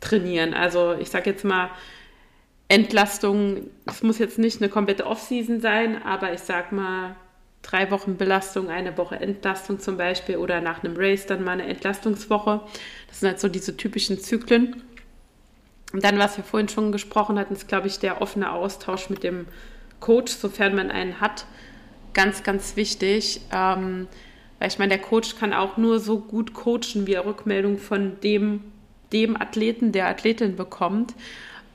trainieren. Also ich sage jetzt mal, Entlastung, es muss jetzt nicht eine komplette Off-Season sein, aber ich sage mal, drei Wochen Belastung, eine Woche Entlastung zum Beispiel oder nach einem Race dann mal eine Entlastungswoche. Das sind halt so diese typischen Zyklen. Und dann, was wir vorhin schon gesprochen hatten, ist, glaube ich, der offene Austausch mit dem Coach, sofern man einen hat, ganz, ganz wichtig. Ähm, weil ich meine, der Coach kann auch nur so gut coachen, wie er Rückmeldung von dem, dem Athleten, der Athletin bekommt,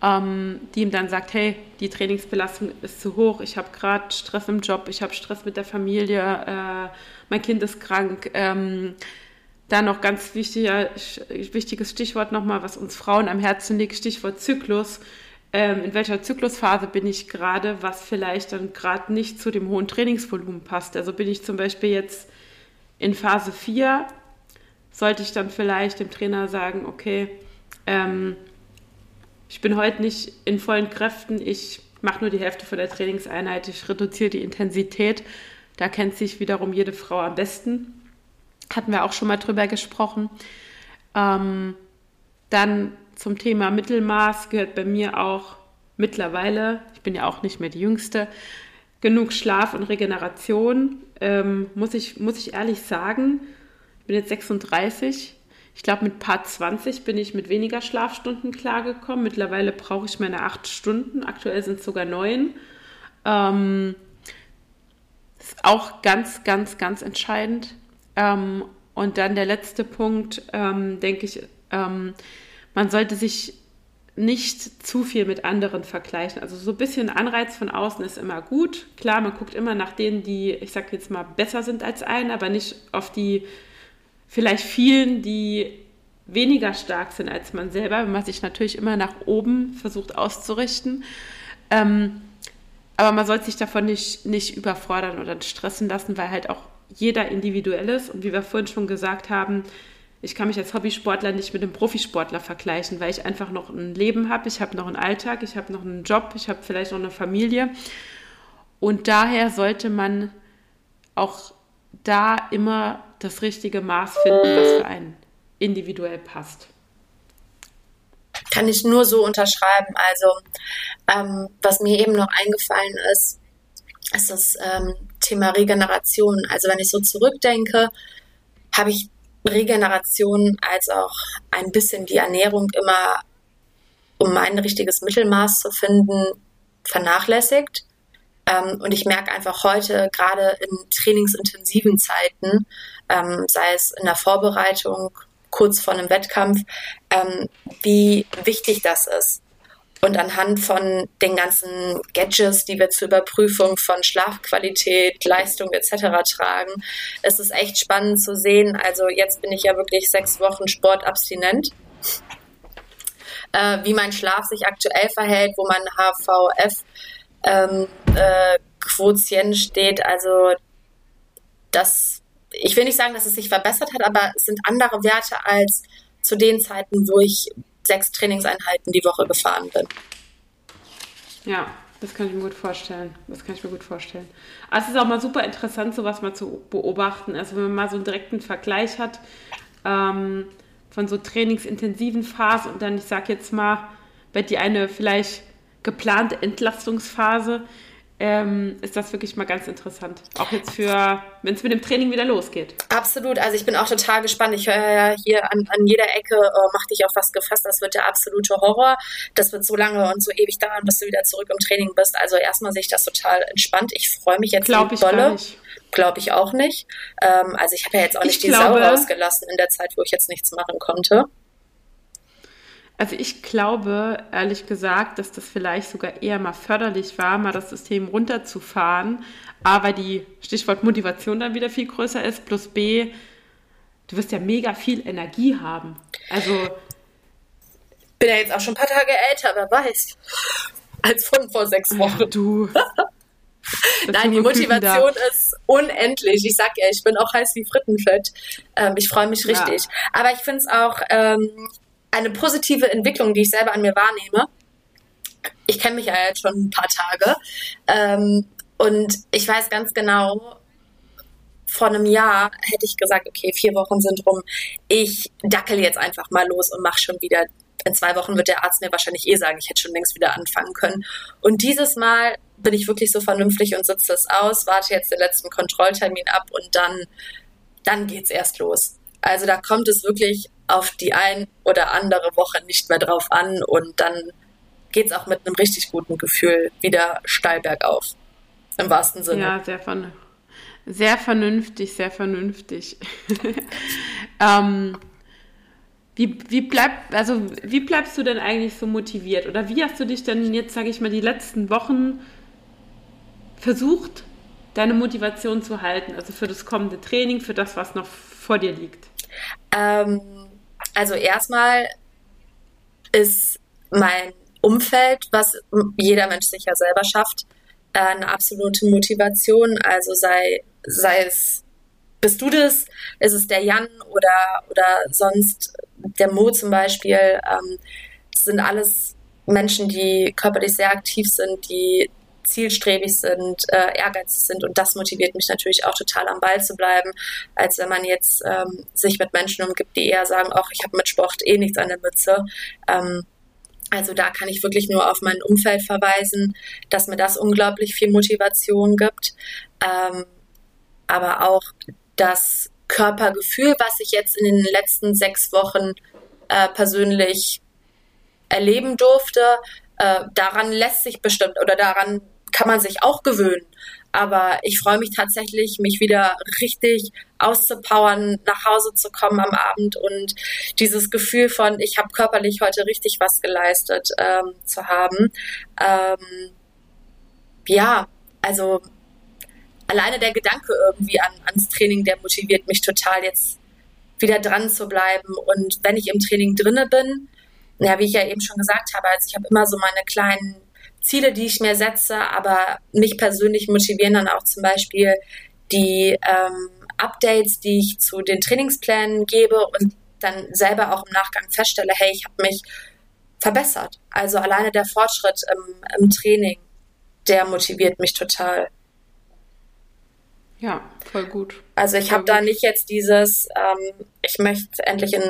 ähm, die ihm dann sagt, hey, die Trainingsbelastung ist zu hoch, ich habe gerade Stress im Job, ich habe Stress mit der Familie, äh, mein Kind ist krank. Ähm, dann noch ganz wichtiger, wichtiges Stichwort nochmal, was uns Frauen am Herzen liegt, Stichwort Zyklus. Ähm, in welcher Zyklusphase bin ich gerade, was vielleicht dann gerade nicht zu dem hohen Trainingsvolumen passt. Also bin ich zum Beispiel jetzt in Phase 4, sollte ich dann vielleicht dem Trainer sagen, okay, ähm, ich bin heute nicht in vollen Kräften, ich mache nur die Hälfte von der Trainingseinheit, ich reduziere die Intensität. Da kennt sich wiederum jede Frau am besten hatten wir auch schon mal drüber gesprochen. Ähm, dann zum Thema Mittelmaß gehört bei mir auch mittlerweile, ich bin ja auch nicht mehr die Jüngste, genug Schlaf und Regeneration. Ähm, muss, ich, muss ich ehrlich sagen, ich bin jetzt 36. Ich glaube, mit Part 20 bin ich mit weniger Schlafstunden klargekommen. Mittlerweile brauche ich meine acht Stunden. Aktuell sind es sogar neun. Ähm, ist auch ganz, ganz, ganz entscheidend. Ähm, und dann der letzte Punkt, ähm, denke ich, ähm, man sollte sich nicht zu viel mit anderen vergleichen. Also so ein bisschen Anreiz von außen ist immer gut. Klar, man guckt immer nach denen, die, ich sage jetzt mal, besser sind als einen, aber nicht auf die vielleicht vielen, die weniger stark sind als man selber, wenn man sich natürlich immer nach oben versucht auszurichten. Ähm, aber man sollte sich davon nicht, nicht überfordern oder stressen lassen, weil halt auch jeder individuell ist. Und wie wir vorhin schon gesagt haben, ich kann mich als Hobbysportler nicht mit einem Profisportler vergleichen, weil ich einfach noch ein Leben habe, ich habe noch einen Alltag, ich habe noch einen Job, ich habe vielleicht noch eine Familie. Und daher sollte man auch da immer das richtige Maß finden, was für einen individuell passt. Kann ich nur so unterschreiben. Also, ähm, was mir eben noch eingefallen ist, ist das ähm, Thema Regeneration. Also wenn ich so zurückdenke, habe ich Regeneration als auch ein bisschen die Ernährung immer, um mein richtiges Mittelmaß zu finden, vernachlässigt. Ähm, und ich merke einfach heute, gerade in trainingsintensiven Zeiten, ähm, sei es in der Vorbereitung, kurz vor einem Wettkampf, ähm, wie wichtig das ist. Und anhand von den ganzen Gadgets, die wir zur Überprüfung von Schlafqualität, Leistung etc. tragen, ist es echt spannend zu sehen. Also jetzt bin ich ja wirklich sechs Wochen sportabstinent. Äh, wie mein Schlaf sich aktuell verhält, wo mein HVF ähm, äh, steht. Also das, ich will nicht sagen, dass es sich verbessert hat, aber es sind andere Werte als zu den Zeiten, wo ich sechs Trainingseinheiten die Woche gefahren bin. Ja, das kann ich mir gut vorstellen. Das kann ich mir gut vorstellen. Aber es ist auch mal super interessant, sowas mal zu beobachten. Also wenn man mal so einen direkten Vergleich hat ähm, von so trainingsintensiven Phasen und dann, ich sag jetzt mal, bei die eine vielleicht geplante Entlastungsphase, ähm, ist das wirklich mal ganz interessant. Auch jetzt für, wenn es mit dem Training wieder losgeht. Absolut. Also ich bin auch total gespannt. Ich höre ja hier an, an jeder Ecke, äh, mach dich auf was gefasst. Das wird der absolute Horror. Das wird so lange und so ewig dauern, bis du wieder zurück im Training bist. Also erstmal sehe ich das total entspannt. Ich freue mich jetzt Glaube ich dolle. Glaube ich auch nicht. Ähm, also ich habe ja jetzt auch nicht ich die glaube, Sau rausgelassen in der Zeit, wo ich jetzt nichts machen konnte. Also ich glaube, ehrlich gesagt, dass das vielleicht sogar eher mal förderlich war, mal das System runterzufahren. A, weil die Stichwort Motivation dann wieder viel größer ist, plus B, du wirst ja mega viel Energie haben. Also. Bin ja jetzt auch schon ein paar Tage älter, wer weiß. Als von vor sechs Wochen. Ja, du. Nein, die Motivation ist unendlich. Ich sag ja, ich bin auch heiß wie Frittenfett. Ähm, ich freue mich richtig. Ja. Aber ich finde es auch ähm, eine positive Entwicklung, die ich selber an mir wahrnehme. Ich kenne mich ja jetzt schon ein paar Tage. Ähm, und ich weiß ganz genau, vor einem Jahr hätte ich gesagt, okay, vier Wochen sind rum. Ich dackel jetzt einfach mal los und mache schon wieder. In zwei Wochen wird der Arzt mir wahrscheinlich eh sagen, ich hätte schon längst wieder anfangen können. Und dieses Mal bin ich wirklich so vernünftig und sitze es aus, warte jetzt den letzten Kontrolltermin ab und dann, dann geht's erst los. Also da kommt es wirklich auf die ein oder andere Woche nicht mehr drauf an und dann geht es auch mit einem richtig guten Gefühl wieder steil bergauf. Im wahrsten Sinne. Ja, sehr, vern sehr vernünftig, sehr vernünftig. ähm, wie, wie, bleib, also, wie bleibst du denn eigentlich so motiviert? Oder wie hast du dich denn jetzt, sage ich mal, die letzten Wochen versucht, deine Motivation zu halten? Also für das kommende Training, für das, was noch vor dir liegt? Ähm, also erstmal ist mein Umfeld, was jeder Mensch sich ja selber schafft, äh, eine absolute Motivation. Also sei, sei es, bist du das, ist es der Jan oder, oder sonst der Mo zum Beispiel. Ähm, das sind alles Menschen, die körperlich sehr aktiv sind, die zielstrebig sind, äh, ehrgeizig sind und das motiviert mich natürlich auch total am Ball zu bleiben, als wenn man jetzt ähm, sich mit Menschen umgibt, die eher sagen, ach, ich habe mit Sport eh nichts an der Mütze. Ähm, also da kann ich wirklich nur auf mein Umfeld verweisen, dass mir das unglaublich viel Motivation gibt. Ähm, aber auch das Körpergefühl, was ich jetzt in den letzten sechs Wochen äh, persönlich erleben durfte, äh, daran lässt sich bestimmt oder daran kann man sich auch gewöhnen. Aber ich freue mich tatsächlich, mich wieder richtig auszupowern, nach Hause zu kommen am Abend und dieses Gefühl von, ich habe körperlich heute richtig was geleistet ähm, zu haben. Ähm, ja, also alleine der Gedanke irgendwie an, ans Training, der motiviert mich total jetzt wieder dran zu bleiben. Und wenn ich im Training drinne bin, ja, wie ich ja eben schon gesagt habe, also ich habe immer so meine kleinen Ziele, die ich mir setze, aber mich persönlich motivieren dann auch zum Beispiel die ähm, Updates, die ich zu den Trainingsplänen gebe und dann selber auch im Nachgang feststelle, hey, ich habe mich verbessert. Also alleine der Fortschritt im, im Training, der motiviert mich total. Ja, voll gut. Also ich habe da nicht jetzt dieses, ähm, ich möchte endlich in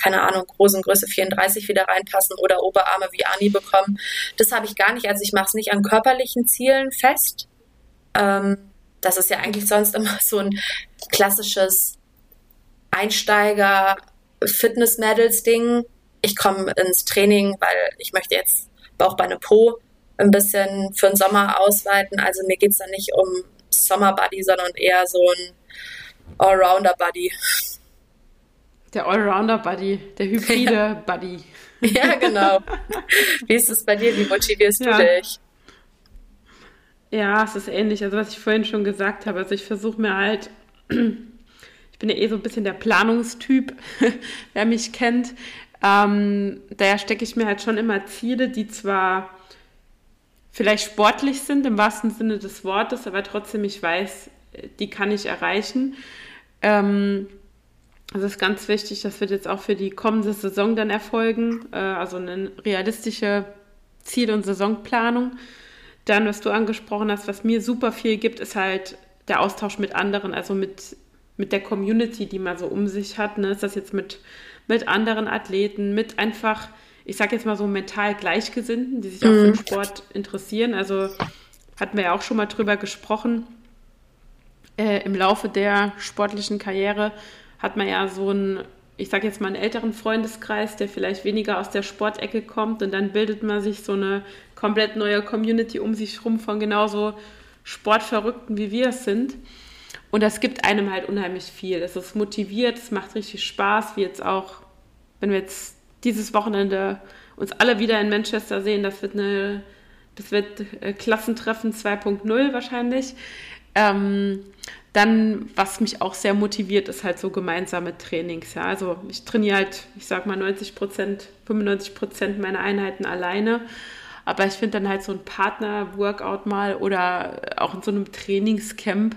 keine Ahnung, großen Größe 34 wieder reinpassen oder Oberarme wie Ani bekommen. Das habe ich gar nicht. Also ich mache es nicht an körperlichen Zielen fest. Ähm, das ist ja eigentlich sonst immer so ein klassisches Einsteiger-Fitness-Medals-Ding. Ich komme ins Training, weil ich möchte jetzt Bauchbeine Po ein bisschen für den Sommer ausweiten. Also mir geht es da nicht um Sommer-Buddy, sondern eher so ein Allrounder-Buddy. Der Allrounder-Buddy, der hybride ja. Buddy. Ja, genau. Wie ist es bei dir? Wie motivierst ja. du dich? Ja, es ist ähnlich. Also, was ich vorhin schon gesagt habe. Also, ich versuche mir halt, ich bin ja eh so ein bisschen der Planungstyp, wer mich kennt. Ähm, daher stecke ich mir halt schon immer Ziele, die zwar vielleicht sportlich sind, im wahrsten Sinne des Wortes, aber trotzdem ich weiß, die kann ich erreichen. Ähm, das ist ganz wichtig, das wird jetzt auch für die kommende Saison dann erfolgen, äh, also eine realistische Ziel- und Saisonplanung. Dann, was du angesprochen hast, was mir super viel gibt, ist halt der Austausch mit anderen, also mit, mit der Community, die man so um sich hat. Ne? Ist das jetzt mit, mit anderen Athleten, mit einfach, ich sag jetzt mal so mental Gleichgesinnten, die sich auch für den mhm. Sport interessieren. Also hatten wir ja auch schon mal drüber gesprochen äh, im Laufe der sportlichen Karriere hat man ja so einen, ich sage jetzt mal einen älteren Freundeskreis, der vielleicht weniger aus der Sportecke kommt und dann bildet man sich so eine komplett neue Community um sich herum von genauso Sportverrückten, wie wir es sind. Und das gibt einem halt unheimlich viel. Es ist motiviert, es macht richtig Spaß, wie jetzt auch, wenn wir jetzt dieses Wochenende uns alle wieder in Manchester sehen, das wird eine, das wird äh, Klassentreffen 2.0 wahrscheinlich. Ähm, dann, was mich auch sehr motiviert, ist halt so gemeinsame Trainings. Ja. Also ich trainiere halt, ich sag mal 90 Prozent, 95 Prozent meiner Einheiten alleine. Aber ich finde dann halt so ein Partner-Workout mal oder auch in so einem Trainingscamp,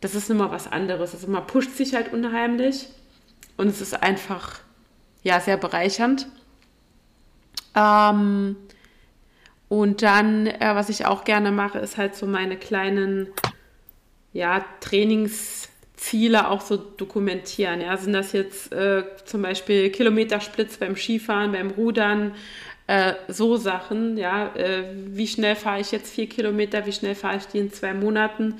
das ist immer was anderes. Also man pusht sich halt unheimlich und es ist einfach, ja, sehr bereichernd. Ähm, und dann, äh, was ich auch gerne mache, ist halt so meine kleinen, ja, Trainingsziele auch so dokumentieren. Ja, sind das jetzt äh, zum Beispiel Kilometersplits beim Skifahren, beim Rudern, äh, so Sachen, ja, äh, wie schnell fahre ich jetzt vier Kilometer, wie schnell fahre ich die in zwei Monaten.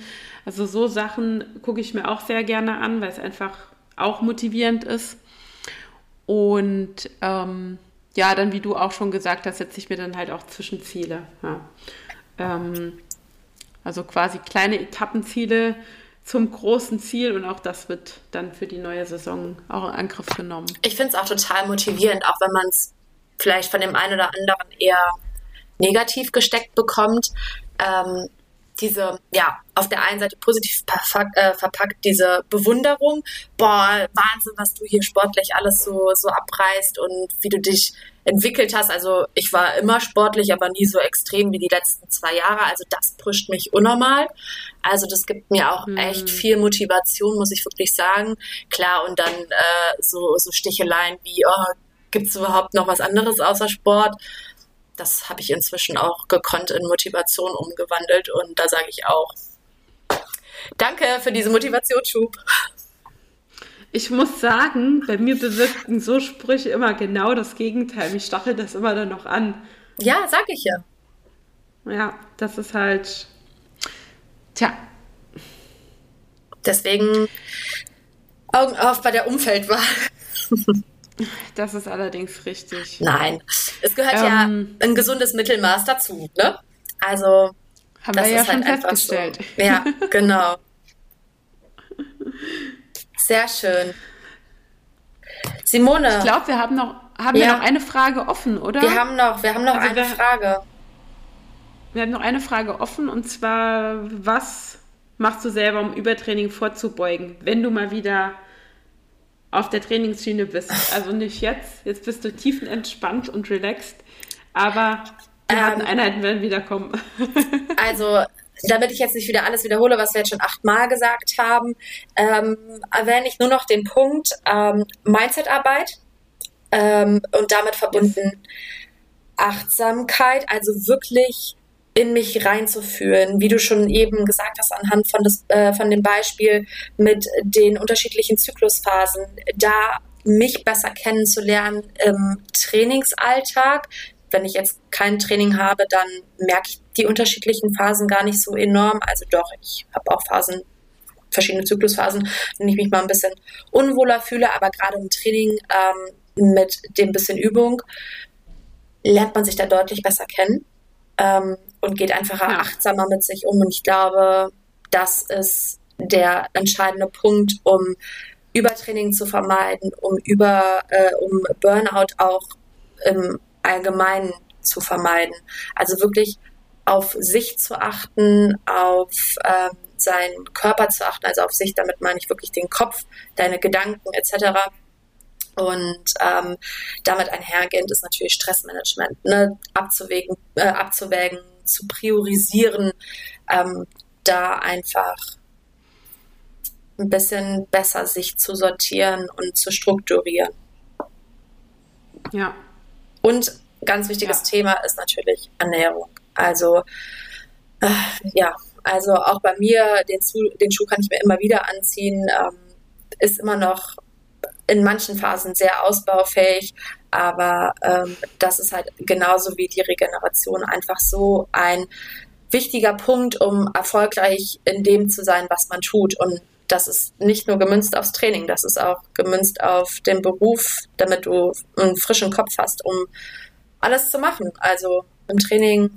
Also so Sachen gucke ich mir auch sehr gerne an, weil es einfach auch motivierend ist. Und ähm, ja, dann wie du auch schon gesagt hast, setze ich mir dann halt auch Zwischenziele. Ja. Ähm, also quasi kleine Etappenziele zum großen Ziel und auch das wird dann für die neue Saison auch in Angriff genommen. Ich finde es auch total motivierend, auch wenn man es vielleicht von dem einen oder anderen eher negativ gesteckt bekommt. Ähm, diese, ja, auf der einen Seite positiv verpackt, äh, verpackt, diese Bewunderung, boah, Wahnsinn, was du hier sportlich alles so, so abreißt und wie du dich entwickelt hast. Also ich war immer sportlich, aber nie so extrem wie die letzten zwei Jahre. Also das pusht mich unnormal. Also das gibt mir auch hm. echt viel Motivation, muss ich wirklich sagen. Klar, und dann äh, so, so Sticheleien wie, oh, gibt es überhaupt noch was anderes außer Sport? das habe ich inzwischen auch gekonnt in Motivation umgewandelt und da sage ich auch, danke für diese Motivationsschub. Ich muss sagen, bei mir bewirkten so Sprüche immer genau das Gegenteil. Mich stachelt das immer dann noch an. Ja, sag ich ja. Ja, das ist halt. Tja. Deswegen Augen auf bei der Umfeldwahl. Das ist allerdings richtig. Nein, es gehört ähm, ja ein gesundes Mittelmaß dazu, ne? Also haben wir ja schon halt festgestellt. So. Ja, genau. Sehr schön. Simone. Ich glaube, wir haben noch haben ja. wir noch eine Frage offen, oder? Wir haben noch, wir haben noch also eine wir, Frage. Wir haben noch eine Frage offen und zwar, was machst du selber, um Übertraining vorzubeugen, wenn du mal wieder auf der Trainingsschiene bist. Also nicht jetzt, jetzt bist du tiefenentspannt und relaxed, aber die ähm, harten Einheiten werden wieder kommen. also damit ich jetzt nicht wieder alles wiederhole, was wir jetzt schon achtmal gesagt haben, ähm, erwähne ich nur noch den Punkt ähm, Mindsetarbeit ähm, und damit verbunden Achtsamkeit, also wirklich in mich reinzuführen, wie du schon eben gesagt hast, anhand von, das, äh, von dem Beispiel mit den unterschiedlichen Zyklusphasen, da mich besser kennenzulernen im Trainingsalltag. Wenn ich jetzt kein Training habe, dann merke ich die unterschiedlichen Phasen gar nicht so enorm. Also doch, ich habe auch Phasen, verschiedene Zyklusphasen, wenn ich mich mal ein bisschen unwohler fühle, aber gerade im Training ähm, mit dem bisschen Übung lernt man sich da deutlich besser kennen. Ähm, und geht einfach ja. achtsamer mit sich um. Und ich glaube, das ist der entscheidende Punkt, um Übertraining zu vermeiden, um über äh, um Burnout auch im Allgemeinen zu vermeiden. Also wirklich auf sich zu achten, auf äh, seinen Körper zu achten, also auf sich, damit meine ich wirklich den Kopf, deine Gedanken etc. Und ähm, damit einhergehend ist natürlich Stressmanagement, ne? abzuwägen, äh, abzuwägen, zu priorisieren, ähm, da einfach ein bisschen besser sich zu sortieren und zu strukturieren. Ja. Und ganz wichtiges ja. Thema ist natürlich Ernährung. Also äh, ja, also auch bei mir, den, den, Schuh kann ich mir immer wieder anziehen, ähm, ist immer noch in manchen Phasen sehr ausbaufähig, aber ähm, das ist halt genauso wie die Regeneration einfach so ein wichtiger Punkt, um erfolgreich in dem zu sein, was man tut. Und das ist nicht nur gemünzt aufs Training, das ist auch gemünzt auf den Beruf, damit du einen frischen Kopf hast, um alles zu machen. Also im Training,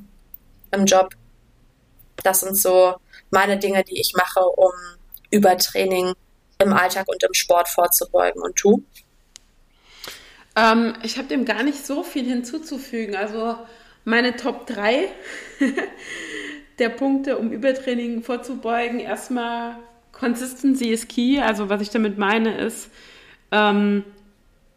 im Job. Das sind so meine Dinge, die ich mache, um Übertraining im Alltag und im Sport vorzubeugen. Und du? Ähm, ich habe dem gar nicht so viel hinzuzufügen. Also meine Top 3 der Punkte, um Übertraining vorzubeugen. Erstmal Consistency is key. Also was ich damit meine ist, ähm,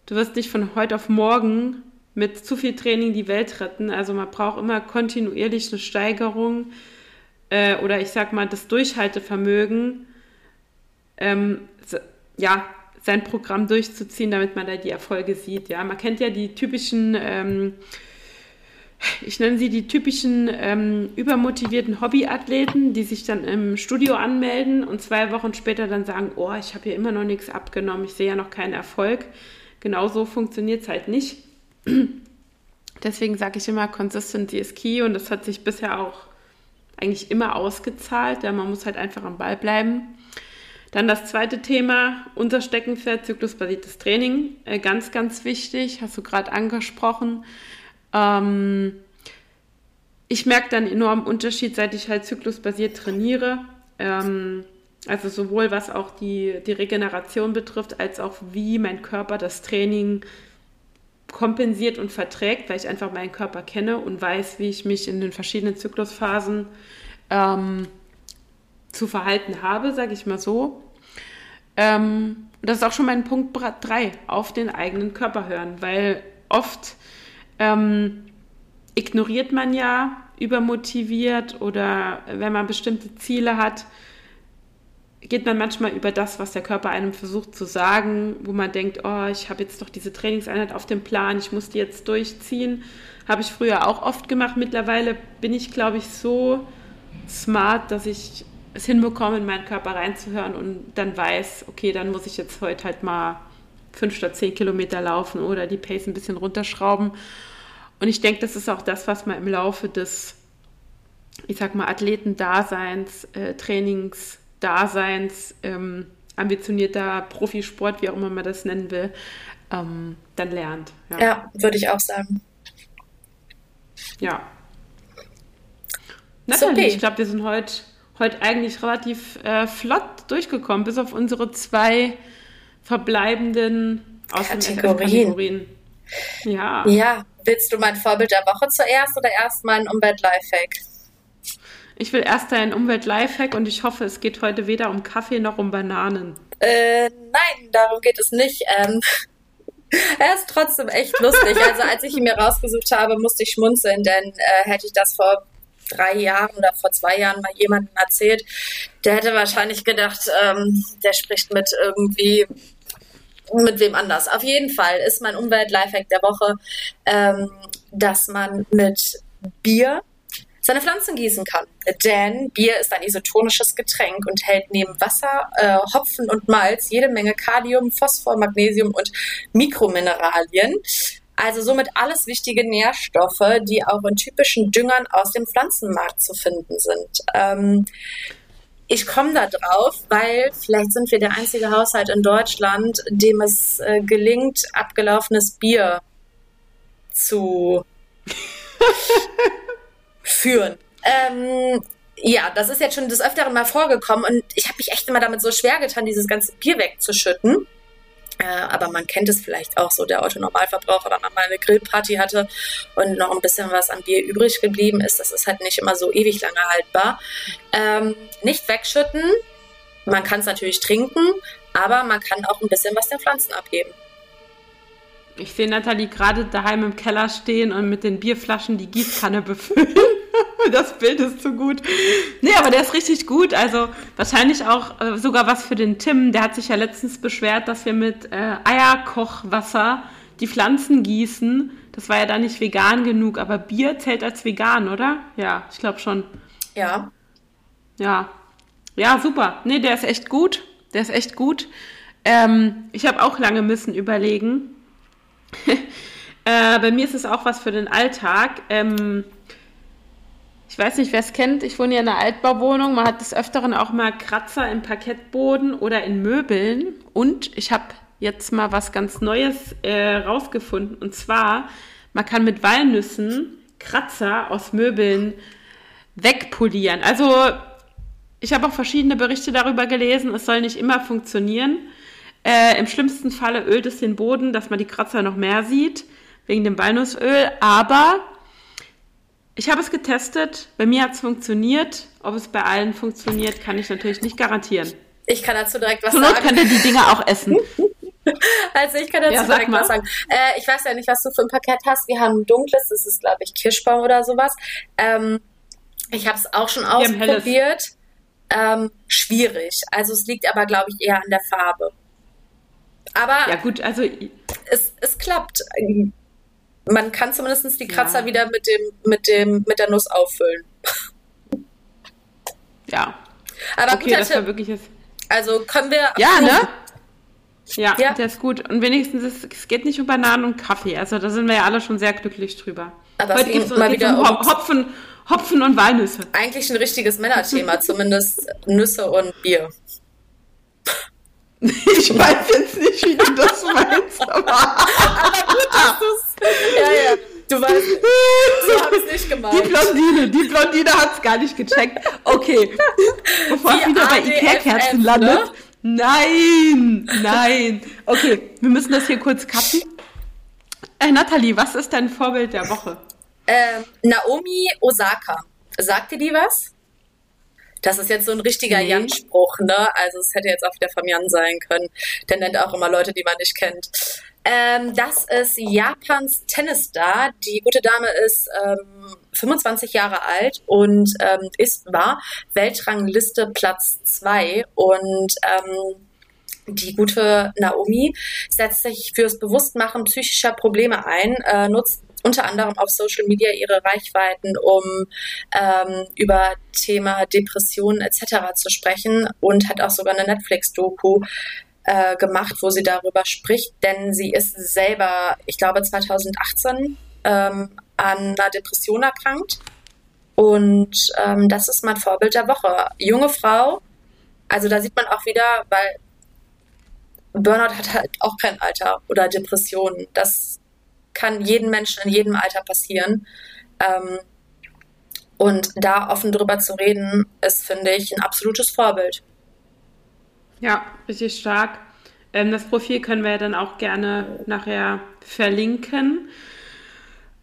du wirst nicht von heute auf morgen mit zu viel Training die Welt retten. Also man braucht immer kontinuierlich eine Steigerung äh, oder ich sag mal das Durchhaltevermögen, ähm, ja, sein Programm durchzuziehen, damit man da die Erfolge sieht. Ja, man kennt ja die typischen ähm, ich nenne sie die typischen ähm, übermotivierten Hobbyathleten, die sich dann im Studio anmelden und zwei Wochen später dann sagen, oh, ich habe hier immer noch nichts abgenommen, ich sehe ja noch keinen Erfolg. Genau so funktioniert es halt nicht. Deswegen sage ich immer, Consistency is key und das hat sich bisher auch eigentlich immer ausgezahlt. Ja, man muss halt einfach am Ball bleiben. Dann das zweite Thema, unser Steckenpferd, zyklusbasiertes Training. Äh, ganz, ganz wichtig, hast du gerade angesprochen. Ähm, ich merke dann enormen Unterschied, seit ich halt zyklusbasiert trainiere. Ähm, also sowohl was auch die, die Regeneration betrifft, als auch wie mein Körper das Training kompensiert und verträgt, weil ich einfach meinen Körper kenne und weiß, wie ich mich in den verschiedenen Zyklusphasen ähm, zu verhalten habe, sage ich mal so. Ähm, das ist auch schon mein Punkt 3, auf den eigenen Körper hören, weil oft ähm, ignoriert man ja übermotiviert oder wenn man bestimmte Ziele hat, geht man manchmal über das, was der Körper einem versucht zu sagen, wo man denkt, oh, ich habe jetzt doch diese Trainingseinheit auf dem Plan, ich muss die jetzt durchziehen. Habe ich früher auch oft gemacht. Mittlerweile bin ich, glaube ich, so smart, dass ich es hinbekomme, in meinen Körper reinzuhören und dann weiß, okay, dann muss ich jetzt heute halt mal fünf statt zehn Kilometer laufen oder die Pace ein bisschen runterschrauben. Und ich denke, das ist auch das, was man im Laufe des, ich sag mal, Athletendaseins, äh, Trainingsdaseins, ähm, ambitionierter Profisport, wie auch immer man das nennen will, ähm, dann lernt. Ja, ja würde ich auch sagen. Ja. Nathalie, okay. ich glaube, wir sind heute heute eigentlich relativ äh, flott durchgekommen, bis auf unsere zwei verbleibenden aus Kategorien. Ja. Ja, Willst du mein Vorbild der Woche zuerst oder erst mein Umwelt-Lifehack? Ich will erst dein Umwelt-Lifehack und ich hoffe, es geht heute weder um Kaffee noch um Bananen. Äh, nein, darum geht es nicht. Ähm, er ist trotzdem echt lustig. Also als ich ihn mir rausgesucht habe, musste ich schmunzeln, denn äh, hätte ich das vor drei Jahren oder vor zwei Jahren mal jemandem erzählt, der hätte wahrscheinlich gedacht, ähm, der spricht mit irgendwie mit wem anders. Auf jeden Fall ist mein Umwelt-Lifehack der Woche, ähm, dass man mit Bier seine Pflanzen gießen kann. Denn Bier ist ein isotonisches Getränk und hält neben Wasser, äh, Hopfen und Malz jede Menge Kalium, Phosphor, Magnesium und Mikromineralien. Also somit alles wichtige Nährstoffe, die auch in typischen Düngern aus dem Pflanzenmarkt zu finden sind. Ähm, ich komme da drauf, weil vielleicht sind wir der einzige Haushalt in Deutschland, dem es äh, gelingt, abgelaufenes Bier zu führen. Ähm, ja, das ist jetzt schon des Öfteren mal vorgekommen und ich habe mich echt immer damit so schwer getan, dieses ganze Bier wegzuschütten. Äh, aber man kennt es vielleicht auch so, der Autonormalverbraucher dann mal eine Grillparty hatte und noch ein bisschen was an Bier übrig geblieben ist. Das ist halt nicht immer so ewig lange haltbar. Ähm, nicht wegschütten. Man kann es natürlich trinken, aber man kann auch ein bisschen was den Pflanzen abgeben. Ich sehe Nathalie gerade daheim im Keller stehen und mit den Bierflaschen die Gießkanne befüllen. das Bild ist zu gut. Nee, aber der ist richtig gut. Also wahrscheinlich auch äh, sogar was für den Tim. Der hat sich ja letztens beschwert, dass wir mit äh, Eierkochwasser die Pflanzen gießen. Das war ja da nicht vegan genug, aber Bier zählt als vegan, oder? Ja, ich glaube schon. Ja. Ja. Ja, super. Nee, der ist echt gut. Der ist echt gut. Ähm, ich habe auch lange müssen überlegen, äh, bei mir ist es auch was für den Alltag. Ähm, ich weiß nicht, wer es kennt. Ich wohne ja in einer Altbauwohnung. Man hat des Öfteren auch mal Kratzer im Parkettboden oder in Möbeln. Und ich habe jetzt mal was ganz Neues äh, rausgefunden. Und zwar, man kann mit Walnüssen Kratzer aus Möbeln wegpolieren. Also, ich habe auch verschiedene Berichte darüber gelesen. Es soll nicht immer funktionieren. Äh, Im schlimmsten Falle ölt es den Boden, dass man die Kratzer noch mehr sieht, wegen dem Walnussöl. Aber ich habe es getestet. Bei mir hat es funktioniert. Ob es bei allen funktioniert, kann ich natürlich nicht garantieren. Ich kann dazu direkt was Zur Not sagen. könnt ihr die Dinger auch essen. Also ich kann dazu Ja, direkt mal. was sagen. Äh, ich weiß ja nicht, was du für ein Paket hast. Wir haben ein dunkles, das ist, glaube ich, Kirschbaum oder sowas. Ähm, ich habe es auch schon ausprobiert. Ähm, schwierig. Also es liegt aber, glaube ich, eher an der Farbe. Aber Ja gut, also es, es klappt. Man kann zumindest die Kratzer Ja. wieder mit dem, mit dem, mit der Nuss auffüllen. ja. Aber Okay, guter das war Tipp. wirklich jetzt. Also können wir. Ja, ne? Ja, Ja. der ist gut. Und wenigstens, ist, es geht nicht um Bananen und Kaffee. Also da sind wir ja alle schon sehr glücklich drüber. Aber Heute geht es mal wieder um- Hopfen, Hopfen und Walnüsse. Eigentlich ein richtiges Männerthema, zumindest Nüsse und Bier. Ich weiß jetzt nicht, wie du das meinst, aber Ja, ja. Du weißt, so habe ich nicht die gemeint. Blondine, die Blondine hat es gar nicht gecheckt. Okay, bevor es Wie wieder bei Ikea-Kerzen ne? landet. Nein, nein. Okay, wir müssen das hier kurz cutten. Äh, Nathalie, was ist dein Vorbild der Woche? Ähm, Naomi Osaka. Sagt dir die was? Das ist jetzt so ein richtiger Nee. Jan-Spruch, ne? Also es hätte jetzt auch wieder vom Jan sein können. Der nennt auch immer Leute, die man nicht kennt. Ähm, das ist Japans Tennisstar. Die gute Dame ist ähm, 25 Jahre alt und ähm, ist war Weltrangliste Platz 2 und ähm, die gute Naomi setzt sich fürs Bewusstmachen psychischer Probleme ein, äh, nutzt unter anderem auf Social Media ihre Reichweiten, um ähm, über Thema Depressionen etc. zu sprechen und hat auch sogar eine Netflix-Doku äh, gemacht, wo sie darüber spricht, denn sie ist selber, ich glaube 2018, ähm, an einer Depression erkrankt. Und ähm, das ist mein Vorbild der Woche. Junge Frau, also da sieht man auch wieder, weil Burnout hat halt auch kein Alter oder Depressionen. Das kann jedem Menschen in jedem Alter passieren. Ähm, und da offen drüber zu reden, ist, finde ich, ein absolutes Vorbild. Ja, richtig stark. Ähm, das Profil können wir ja dann auch gerne nachher verlinken.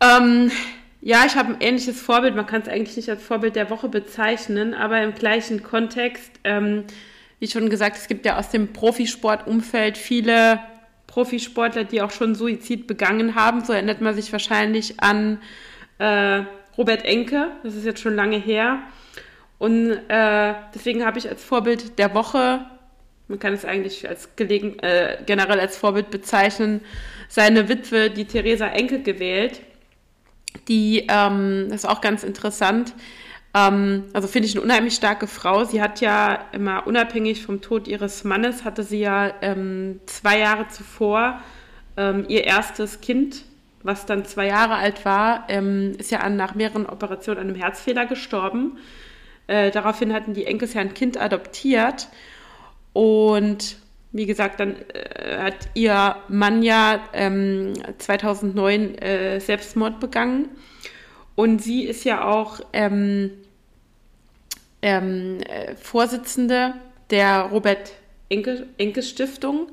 Ähm, ja, ich habe ein ähnliches Vorbild. Man kann es eigentlich nicht als Vorbild der Woche bezeichnen, aber im gleichen Kontext. Ähm, wie schon gesagt, es gibt ja aus dem Profisportumfeld viele Profisportler, die auch schon Suizid begangen haben. So erinnert man sich wahrscheinlich an äh, Robert Enke. Das ist jetzt schon lange her. Und äh, deswegen habe ich als Vorbild der Woche, man kann es eigentlich als gelegen, äh, generell als Vorbild bezeichnen, seine Witwe, die Theresa Enke, gewählt. Die, ähm, das ist auch ganz interessant. Ähm, also finde ich eine unheimlich starke Frau. Sie hat ja immer unabhängig vom Tod ihres Mannes, hatte sie ja ähm, zwei Jahre zuvor ähm, ihr erstes Kind, was dann zwei Jahre alt war, ähm, ist ja an, nach mehreren Operationen an einem Herzfehler gestorben. Äh, daraufhin hatten die Enkes ja ein Kind adoptiert. Und wie gesagt, dann äh, hat ihr Mann ja ähm, 2009 äh, Selbstmord begangen. Und sie ist ja auch ähm, ähm, äh, Vorsitzende der Robert Enke, Enke Stiftung,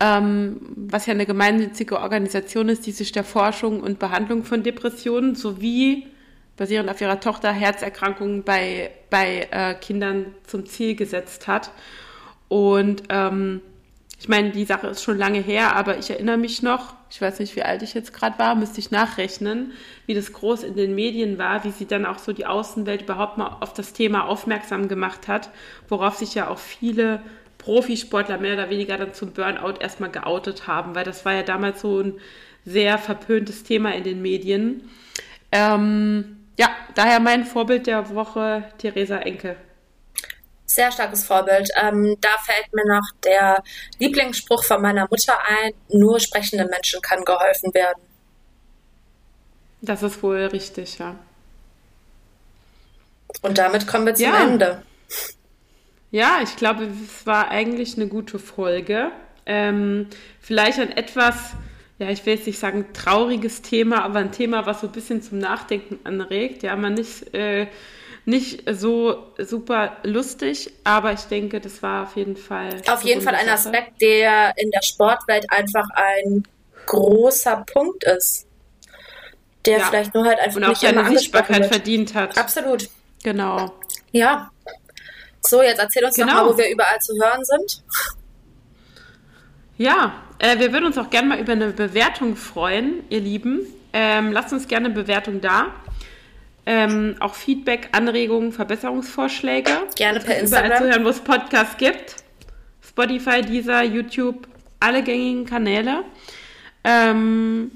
ähm, was ja eine gemeinnützige Organisation ist, die sich der Forschung und Behandlung von Depressionen sowie basierend auf ihrer Tochter Herzerkrankungen bei, bei äh, Kindern zum Ziel gesetzt hat. Und ähm, ich meine, die Sache ist schon lange her, aber ich erinnere mich noch, ich weiß nicht, wie alt ich jetzt gerade war, müsste ich nachrechnen, wie das groß in den Medien war, wie sie dann auch so die Außenwelt überhaupt mal auf das Thema aufmerksam gemacht hat, worauf sich ja auch viele Profisportler mehr oder weniger dann zum Burnout erstmal geoutet haben, weil das war ja damals so ein sehr verpöntes Thema in den Medien. Ähm, ja, daher mein Vorbild der Woche, Theresa Enke. Sehr starkes Vorbild. Ähm, da fällt mir noch der Lieblingsspruch von meiner Mutter ein, nur sprechenden Menschen kann geholfen werden. Das ist wohl richtig, ja. Und damit kommen wir zum Ja. Ende. Ja, ich glaube, es war eigentlich eine gute Folge. Ähm, vielleicht ein etwas, ja, ich will jetzt nicht sagen trauriges Thema, aber ein Thema, was so ein bisschen zum Nachdenken anregt. Ja, man nicht, äh, nicht so super lustig, aber ich denke, das war auf jeden Fall. Auf jeden Fall ein. Aspekt, der in der Sportwelt einfach ein großer Punkt ist. Der Ja. vielleicht nur halt einfach Und auch seine Sichtbarkeit verdient hat. Absolut. Genau. Ja. So, jetzt erzähl uns Genau. doch mal, wo wir überall zu hören sind. Ja, äh, wir würden uns auch gerne mal über eine Bewertung freuen, ihr Lieben. Ähm, lasst uns gerne eine Bewertung da. Ähm, auch Feedback, Anregungen, Verbesserungsvorschläge. Gerne per Instagram. Überall zu hören, wo es Podcasts gibt. Spotify, Deezer, YouTube, alle gängigen Kanäle. Ähm,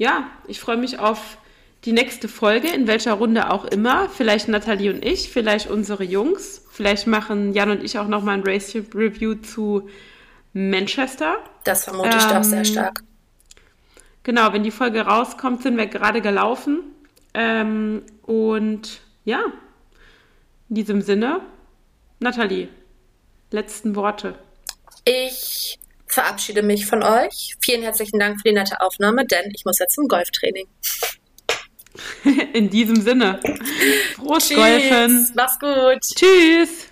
ja, ich freue mich auf die nächste Folge, in welcher Runde auch immer. Vielleicht Nathalie und ich, vielleicht unsere Jungs. Vielleicht machen Jan und ich auch nochmal ein Race Review zu Manchester. Das vermute ich ähm, doch sehr stark. Genau, wenn die Folge rauskommt, sind wir gerade gelaufen. Ähm, und ja, in diesem Sinne, Nathalie, letzten Worte. Ich verabschiede mich von euch. Vielen herzlichen Dank für die nette Aufnahme, denn ich muss jetzt zum Golftraining. In diesem Sinne. Frohes Tschüss. Golfen. Mach's gut. Tschüss.